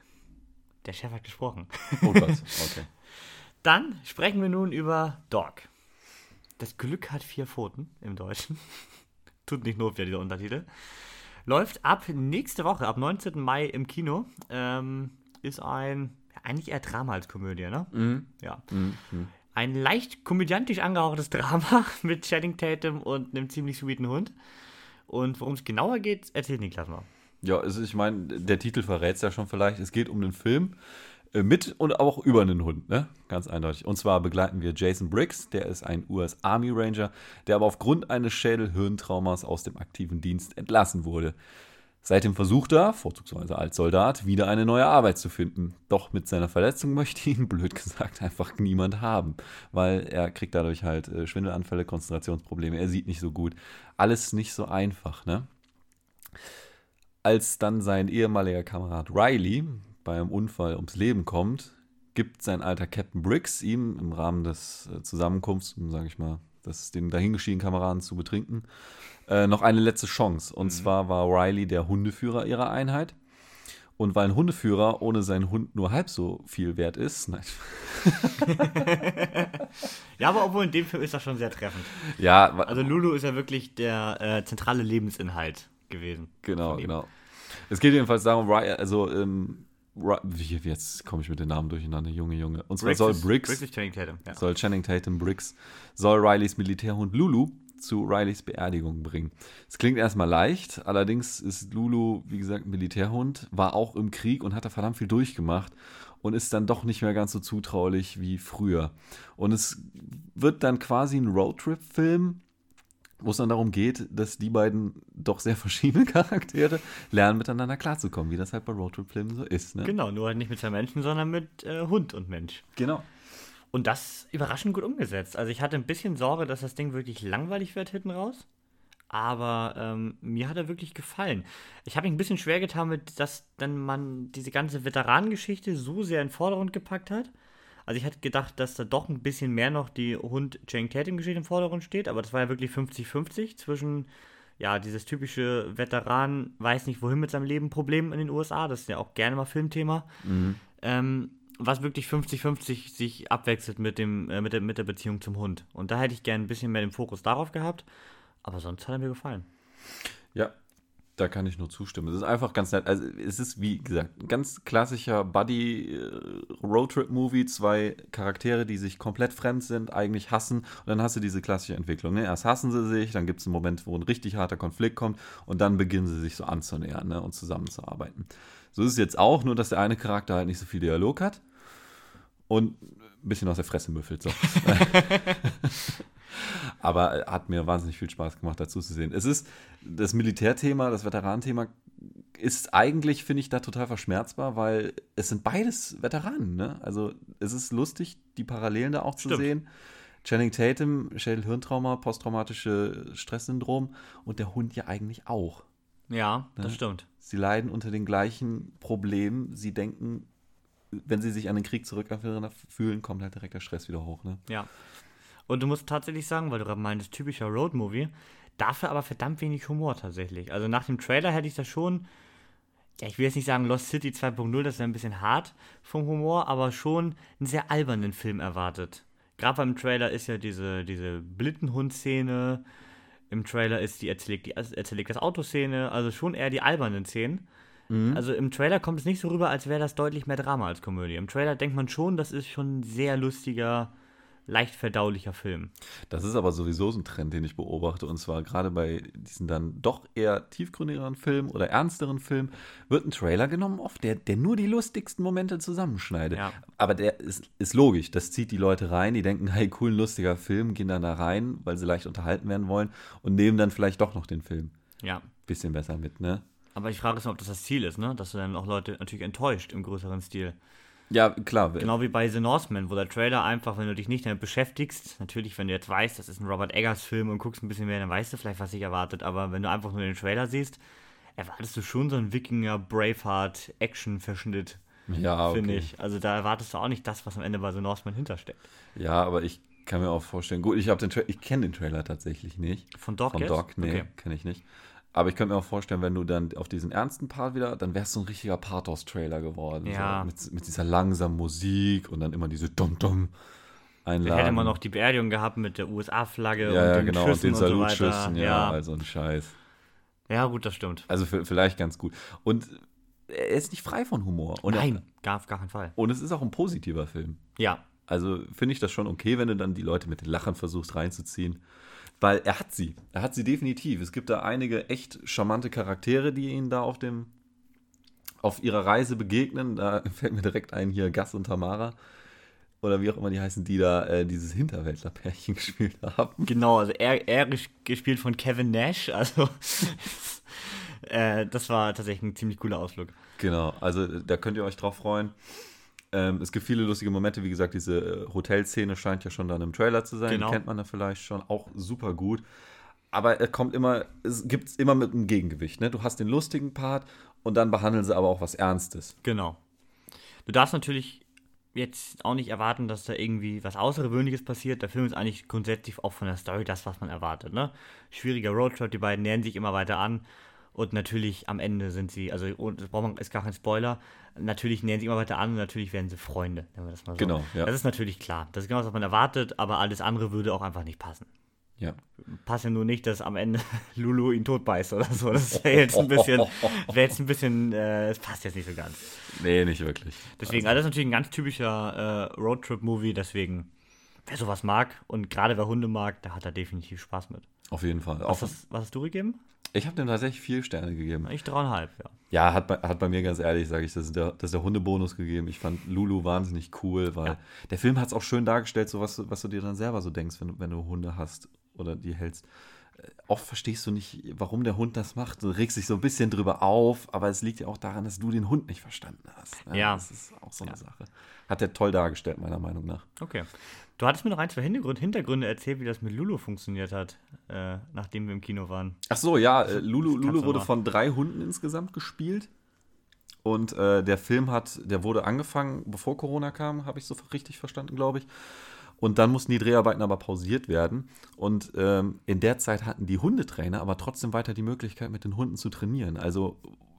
[SPEAKER 1] Der Chef hat gesprochen.
[SPEAKER 2] Oh Gott, okay.
[SPEAKER 1] Dann sprechen wir nun über Dog. Das Glück hat vier Pfoten im Deutschen. Tut nicht notwendig, dieser Untertitel. Läuft ab nächste Woche, ab 19. Mai im Kino. Ähm, ist ein, eigentlich eher Drama als Komödie, ne?
[SPEAKER 2] Mhm.
[SPEAKER 1] Ja.
[SPEAKER 2] Mhm.
[SPEAKER 1] Ein leicht komödiantisch angehauchtes Drama mit Channing Tatum und einem ziemlich sweeten Hund. Und worum es genauer geht, erzählt Niklas mal.
[SPEAKER 2] Ja, also ich meine, der Titel verrät es ja schon vielleicht. Es geht um den Film äh, mit und auch über einen Hund, ne? Ganz eindeutig. Und zwar begleiten wir Jason Briggs, der ist ein US Army Ranger, der aber aufgrund eines Schädel-Hirntraumas aus dem aktiven Dienst entlassen wurde. Seitdem versucht er, vorzugsweise als Soldat, wieder eine neue Arbeit zu finden. Doch mit seiner Verletzung möchte ihn, blöd gesagt, einfach niemand haben. Weil er kriegt dadurch halt äh, Schwindelanfälle, Konzentrationsprobleme, er sieht nicht so gut. Alles nicht so einfach, ne? Als dann sein ehemaliger Kamerad Riley beim Unfall ums Leben kommt, gibt sein alter Captain Briggs ihm im Rahmen des äh, Zusammenkunfts, sage ich mal, das den dahingeschiedenen Kameraden zu betrinken, äh, noch eine letzte Chance. Und mhm. zwar war Riley der Hundeführer ihrer Einheit. Und weil ein Hundeführer ohne seinen Hund nur halb so viel wert ist. Nein.
[SPEAKER 1] ja, aber obwohl in dem Film ist das schon sehr treffend.
[SPEAKER 2] Ja,
[SPEAKER 1] also Lulu ist ja wirklich der äh, zentrale Lebensinhalt gewesen.
[SPEAKER 2] Genau, genau. Es geht jedenfalls darum, also ähm, jetzt komme ich mit den Namen durcheinander, Junge, Junge. Und zwar Briggs soll Briggs,
[SPEAKER 1] Briggs Channing Tatum, ja.
[SPEAKER 2] soll Channing Tatum Briggs, soll Rileys Militärhund Lulu zu Rileys Beerdigung bringen. Es klingt erstmal leicht, allerdings ist Lulu, wie gesagt, Militärhund, war auch im Krieg und hat da verdammt viel durchgemacht und ist dann doch nicht mehr ganz so zutraulich wie früher. Und es wird dann quasi ein Roadtrip-Film, wo es dann darum geht, dass die beiden doch sehr verschiedene Charaktere lernen, miteinander klarzukommen, wie das halt bei Roadtrip-Filmen so ist. Ne?
[SPEAKER 1] Genau, nur halt nicht mit zwei Menschen, sondern mit äh, Hund und Mensch.
[SPEAKER 2] Genau.
[SPEAKER 1] Und das überraschend gut umgesetzt. Also ich hatte ein bisschen Sorge, dass das Ding wirklich langweilig wird hinten raus. Aber ähm, mir hat er wirklich gefallen. Ich habe mich ein bisschen schwer getan mit, dass dann man diese ganze Veteranengeschichte so sehr in den Vordergrund gepackt hat. Also ich hatte gedacht, dass da doch ein bisschen mehr noch die Hund Jane Tatum-Geschichte im Vordergrund steht, aber das war ja wirklich 50-50 zwischen, ja, dieses typische Veteran, weiß nicht wohin mit seinem Leben Problem in den USA, das ist ja auch gerne mal Filmthema. Mhm. Ähm, was wirklich 50-50 sich abwechselt mit, dem, äh, mit, der, mit der Beziehung zum Hund. Und da hätte ich gerne ein bisschen mehr den Fokus darauf gehabt, aber sonst hat er mir gefallen.
[SPEAKER 2] Ja, da kann ich nur zustimmen. Es ist einfach ganz nett. Also es ist, wie gesagt, ein ganz klassischer Buddy-Roadtrip-Movie. Zwei Charaktere, die sich komplett fremd sind, eigentlich hassen. Und dann hast du diese klassische Entwicklung. Ne? Erst hassen sie sich, dann gibt es einen Moment, wo ein richtig harter Konflikt kommt. Und dann beginnen sie sich so anzunähern ne? und zusammenzuarbeiten. So ist es jetzt auch, nur dass der eine Charakter halt nicht so viel Dialog hat. Und ein bisschen aus der Fresse müffelt. So. Aber hat mir wahnsinnig viel Spaß gemacht, dazu zu sehen. Es ist das Militärthema, das Veteranenthema ist eigentlich, finde ich, da total verschmerzbar, weil es sind beides Veteranen. Ne? Also es ist lustig, die Parallelen da auch Stimmt. zu sehen. Channing Tatum, Schädel-Hirntrauma, posttraumatische Stresssyndrom und der Hund ja eigentlich auch.
[SPEAKER 1] Ja, ne? das stimmt.
[SPEAKER 2] Sie leiden unter den gleichen Problemen. Sie denken, wenn sie sich an den Krieg zurückfühlen, kommt halt direkt der Stress wieder hoch. Ne?
[SPEAKER 1] Ja. Und du musst tatsächlich sagen, weil du gerade meintest, typischer Roadmovie, dafür aber verdammt wenig Humor tatsächlich. Also nach dem Trailer hätte ich das schon, ja, ich will jetzt nicht sagen Lost City 2.0, das ist ein bisschen hart vom Humor, aber schon einen sehr albernen Film erwartet. Gerade beim Trailer ist ja diese, diese Blittenhund-Szene, im Trailer ist die Erzählig, die Erzählig das Autoszene, also schon eher die albernen Szenen. Mhm. Also im Trailer kommt es nicht so rüber, als wäre das deutlich mehr Drama als Komödie. Im Trailer denkt man schon, das ist schon ein sehr lustiger, leicht verdaulicher Film.
[SPEAKER 2] Das ist aber sowieso so ein Trend, den ich beobachte. Und zwar gerade bei diesen dann doch eher tiefgründigeren Filmen oder ernsteren Filmen wird ein Trailer genommen, oft, der, der nur die lustigsten Momente zusammenschneidet. Ja. Aber der ist, ist logisch. Das zieht die Leute rein. Die denken, hey, cool, ein lustiger Film, gehen dann da rein, weil sie leicht unterhalten werden wollen und nehmen dann vielleicht doch noch den Film.
[SPEAKER 1] Ja.
[SPEAKER 2] Bisschen besser mit, ne?
[SPEAKER 1] Aber ich frage ist, ob das das Ziel ist, ne? Dass du dann auch Leute natürlich enttäuscht im größeren Stil.
[SPEAKER 2] Ja, klar.
[SPEAKER 1] Genau wie bei The Northman, wo der Trailer einfach, wenn du dich nicht damit beschäftigst, natürlich, wenn du jetzt weißt, das ist ein Robert Eggers Film und guckst ein bisschen mehr, dann weißt du vielleicht, was sich erwartet. Aber wenn du einfach nur den Trailer siehst, erwartest du schon so einen Wikinger Braveheart Action Verschnitt.
[SPEAKER 2] Ja, okay.
[SPEAKER 1] Finde ich. Also da erwartest du auch nicht das, was am Ende bei The Northman hintersteckt.
[SPEAKER 2] Ja, aber ich kann mir auch vorstellen, gut, ich habe den Tra ich kenne den Trailer tatsächlich nicht.
[SPEAKER 1] Von Doc
[SPEAKER 2] Von
[SPEAKER 1] jetzt?
[SPEAKER 2] Doc, nee,
[SPEAKER 1] Okay.
[SPEAKER 2] kenne ich nicht. Aber ich könnte mir auch vorstellen, wenn du dann auf diesen ernsten Part wieder, dann wärst du ein richtiger Pathos-Trailer geworden.
[SPEAKER 1] Ja.
[SPEAKER 2] So, mit, mit dieser langsamen Musik und dann immer diese Dum-Dum
[SPEAKER 1] Dann
[SPEAKER 2] einladen.
[SPEAKER 1] hätte man noch die Beerdigung gehabt mit der USA-Flagge
[SPEAKER 2] ja,
[SPEAKER 1] und
[SPEAKER 2] ja,
[SPEAKER 1] den
[SPEAKER 2] genau,
[SPEAKER 1] Schüssen
[SPEAKER 2] und den
[SPEAKER 1] so.
[SPEAKER 2] Salutschüssen, ja,
[SPEAKER 1] ja.
[SPEAKER 2] also ein Scheiß.
[SPEAKER 1] ja, gut, das stimmt.
[SPEAKER 2] Also vielleicht ganz gut. Und er ist nicht frei von Humor. Und
[SPEAKER 1] Nein, gar auf gar keinen Fall.
[SPEAKER 2] Und es ist auch ein positiver Film.
[SPEAKER 1] Ja,
[SPEAKER 2] Also finde ich das schon okay, wenn du dann die Leute mit den Lachen versuchst reinzuziehen. Weil er hat sie. Er hat sie definitiv. Es gibt da einige echt charmante Charaktere, die ihn da auf dem auf ihrer Reise begegnen. Da fällt mir direkt ein hier Gus und Tamara. Oder wie auch immer die heißen, die da äh, dieses Hinterwäldler-Pärchen gespielt haben.
[SPEAKER 1] genau. Also er, er ges- gespielt von Kevin Nash. Also äh, das war tatsächlich ein ziemlich cooler Ausflug.
[SPEAKER 2] Genau, also da könnt ihr euch drauf freuen. Ähm, es gibt viele lustige Momente, wie gesagt, diese äh, Hotelszene scheint ja schon dann im Trailer zu sein,
[SPEAKER 1] Genau.
[SPEAKER 2] die kennt man da vielleicht schon, auch super gut. Aber er kommt immer, es gibt es immer mit einem Gegengewicht. Ne? Du hast den lustigen Part und dann behandeln sie aber auch was Ernstes.
[SPEAKER 1] Genau. Du darfst natürlich jetzt auch nicht erwarten, dass da irgendwie was Außergewöhnliches passiert. Der Film ist eigentlich grundsätzlich auch von der Story das, was man erwartet. Ne? Schwieriger Roadtrip, die beiden nähern sich immer weiter an. Und natürlich am Ende sind sie, also das braucht man, ist gar kein Spoiler, natürlich nähern sie immer weiter an und natürlich werden sie Freunde, nennen wir das mal so.
[SPEAKER 2] Genau, ja.
[SPEAKER 1] Das ist natürlich klar. Das ist genau, was man erwartet, aber alles andere würde auch einfach nicht passen.
[SPEAKER 2] Ja.
[SPEAKER 1] Passt ja nur nicht, dass am Ende Lulu ihn tot beißt oder so. Das wäre jetzt ein bisschen, wäre jetzt ein bisschen, äh, es passt jetzt nicht so ganz.
[SPEAKER 2] Nee, nicht wirklich.
[SPEAKER 1] Deswegen, also das ist natürlich ein ganz typischer äh, Roadtrip-Movie, deswegen, wer sowas mag und gerade wer Hunde mag, da hat er definitiv Spaß mit.
[SPEAKER 2] Auf jeden Fall.
[SPEAKER 1] Was, hast, was hast du gegeben?
[SPEAKER 2] ich habe dem tatsächlich vier Sterne gegeben.
[SPEAKER 1] Ich dreieinhalb, ja.
[SPEAKER 2] Ja, hat bei, hat bei mir ganz ehrlich, sage ich, das ist, der, das ist der Hundebonus gegeben. Ich fand Lulu wahnsinnig cool, weil
[SPEAKER 1] Ja.
[SPEAKER 2] der Film hat es auch schön dargestellt, so was, du- was du dir dann selber so denkst, wenn, wenn du Hunde hast oder die hältst. Oft verstehst du nicht, warum der Hund das macht. Du regst dich so ein bisschen drüber auf, aber es liegt ja auch daran, dass du den Hund nicht verstanden hast. ne?
[SPEAKER 1] Ja.
[SPEAKER 2] Das ist auch so eine Sache. Hat er toll dargestellt, meiner Meinung nach.
[SPEAKER 1] Okay. Du hattest mir noch ein, zwei Hintergrund, Hintergründe erzählt, wie das mit Lulu funktioniert hat, äh, nachdem wir im Kino waren.
[SPEAKER 2] Ach so, ja, äh, Lulu, Lulu wurde von drei Hunden insgesamt gespielt. Und äh, der Film hat, der wurde angefangen, bevor Corona kam, habe ich so richtig verstanden, glaube ich. Und dann mussten die Dreharbeiten aber pausiert werden. Und ähm, in der Zeit hatten die Hundetrainer aber trotzdem weiter die Möglichkeit, mit den Hunden zu trainieren. Also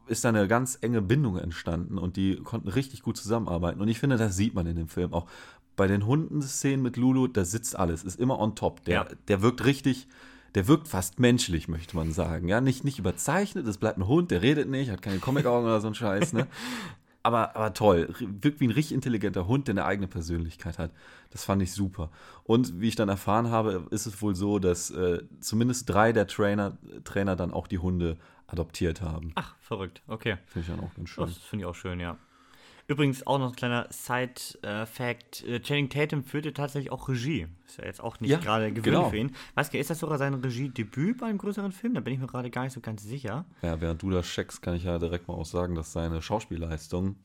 [SPEAKER 2] ist da eine ganz enge Bindung entstanden und die konnten richtig gut zusammenarbeiten. Und ich finde, das sieht man in dem Film auch. Bei den Hundenszenen mit Lulu, da sitzt alles, ist immer on top. Der,
[SPEAKER 1] Ja.
[SPEAKER 2] der wirkt richtig, der wirkt fast menschlich, möchte man sagen. Ja, nicht, nicht überzeichnet, es bleibt ein Hund, der redet nicht, hat keine Comic-Augen oder so ein Scheiß, ne? Aber, aber toll, wirkt wie ein richtig intelligenter Hund, der eine eigene Persönlichkeit hat. Das fand ich super. Und wie ich dann erfahren habe, ist es wohl so, dass äh, zumindest drei der Trainer, Trainer dann auch die Hunde adoptiert haben.
[SPEAKER 1] Ach, verrückt. Okay.
[SPEAKER 2] Finde ich dann auch ganz schön.
[SPEAKER 1] Das finde ich auch schön, ja. Übrigens auch noch ein kleiner Side-Fact: äh, Channing Tatum führte tatsächlich auch Regie. Ist ja jetzt auch nicht
[SPEAKER 2] Ja,
[SPEAKER 1] gerade gewöhnlich
[SPEAKER 2] genau.
[SPEAKER 1] für ihn. Weißt du, ist das sogar sein Regiedebüt bei einem größeren Film? Da bin ich mir gerade gar nicht so ganz sicher.
[SPEAKER 2] Ja, während du das checkst, kann ich ja direkt mal auch sagen, dass seine Schauspielleistung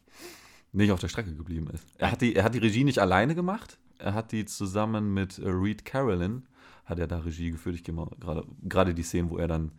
[SPEAKER 2] nicht auf der Strecke geblieben ist. Er hat die, er hat die Regie nicht alleine gemacht. Er hat die zusammen mit Reed Carolyn, hat er da Regie geführt. Ich gehe mal gerade, gerade die Szenen, wo er dann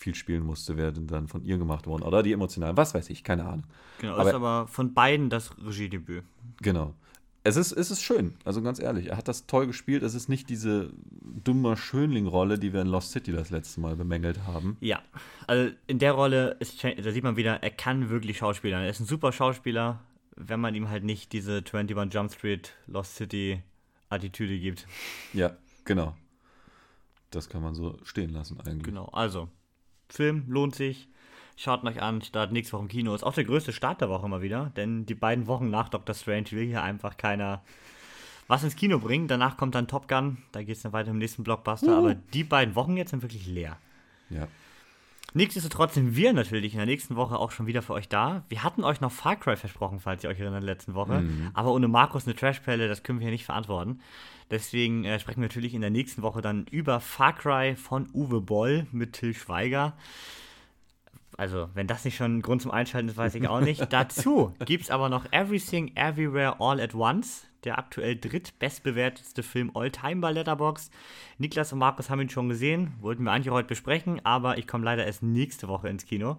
[SPEAKER 2] viel spielen musste, werden dann von ihr gemacht worden. Oder die emotionalen, was weiß ich, keine Ahnung.
[SPEAKER 1] Genau,
[SPEAKER 2] Aber-
[SPEAKER 1] ist aber von beiden das Regiedebüt.
[SPEAKER 2] Genau. Es ist, es ist schön, also ganz ehrlich. Er hat das toll gespielt. Es ist nicht diese dumme Schönling-Rolle, die wir in Lost City das letzte Mal bemängelt haben.
[SPEAKER 1] Ja, also in der Rolle ist, da sieht man wieder, er kann wirklich Schauspieler. Er ist ein super Schauspieler, wenn man ihm halt nicht diese 21 Jump Street, Lost City Attitüde gibt.
[SPEAKER 2] Ja, genau. Das kann man so stehen lassen eigentlich.
[SPEAKER 1] Genau, also, Film lohnt sich. Schaut ihn euch an, Start nächste Woche im Kino. Ist auch der größte Start der Woche mal wieder, denn die beiden Wochen nach Doctor Strange will hier einfach keiner was ins Kino bringen. Danach kommt dann Top Gun, da geht es dann weiter im nächsten Blockbuster. Aber die beiden Wochen jetzt sind wirklich leer.
[SPEAKER 2] Ja.
[SPEAKER 1] Nichtsdestotrotz sind wir natürlich in der nächsten Woche auch schon wieder für euch da. Wir hatten euch noch Far Cry versprochen, falls ihr euch erinnert, letzten Woche. Aber ohne Markus eine Trashpelle, das können wir hier nicht verantworten. Deswegen äh, sprechen wir natürlich in der nächsten Woche dann über Far Cry von Uwe Boll mit Till Schweiger. also, wenn das nicht schon ein Grund zum Einschalten ist, weiß ich auch nicht. Dazu gibt es aber noch Everything Everywhere All at Once, der aktuell drittbestbewertetste Film All Time bei Letterboxd. Niklas und Markus haben ihn schon gesehen, wollten wir eigentlich heute besprechen, aber ich komme leider erst nächste Woche ins Kino.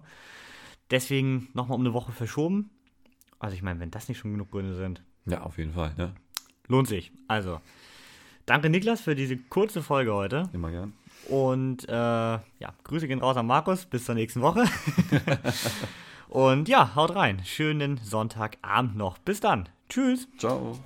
[SPEAKER 1] Deswegen nochmal um eine Woche verschoben. Also ich meine, wenn das nicht schon genug Gründe sind.
[SPEAKER 2] Ja, auf jeden Fall. Ne?
[SPEAKER 1] Lohnt sich. Also, danke Niklas für diese kurze Folge heute.
[SPEAKER 2] Immer gern.
[SPEAKER 1] Und äh, ja, Grüße gehen raus an Markus. Bis zur nächsten Woche. Und ja, haut rein. Schönen Sonntagabend noch. Bis dann. Tschüss.
[SPEAKER 2] Ciao.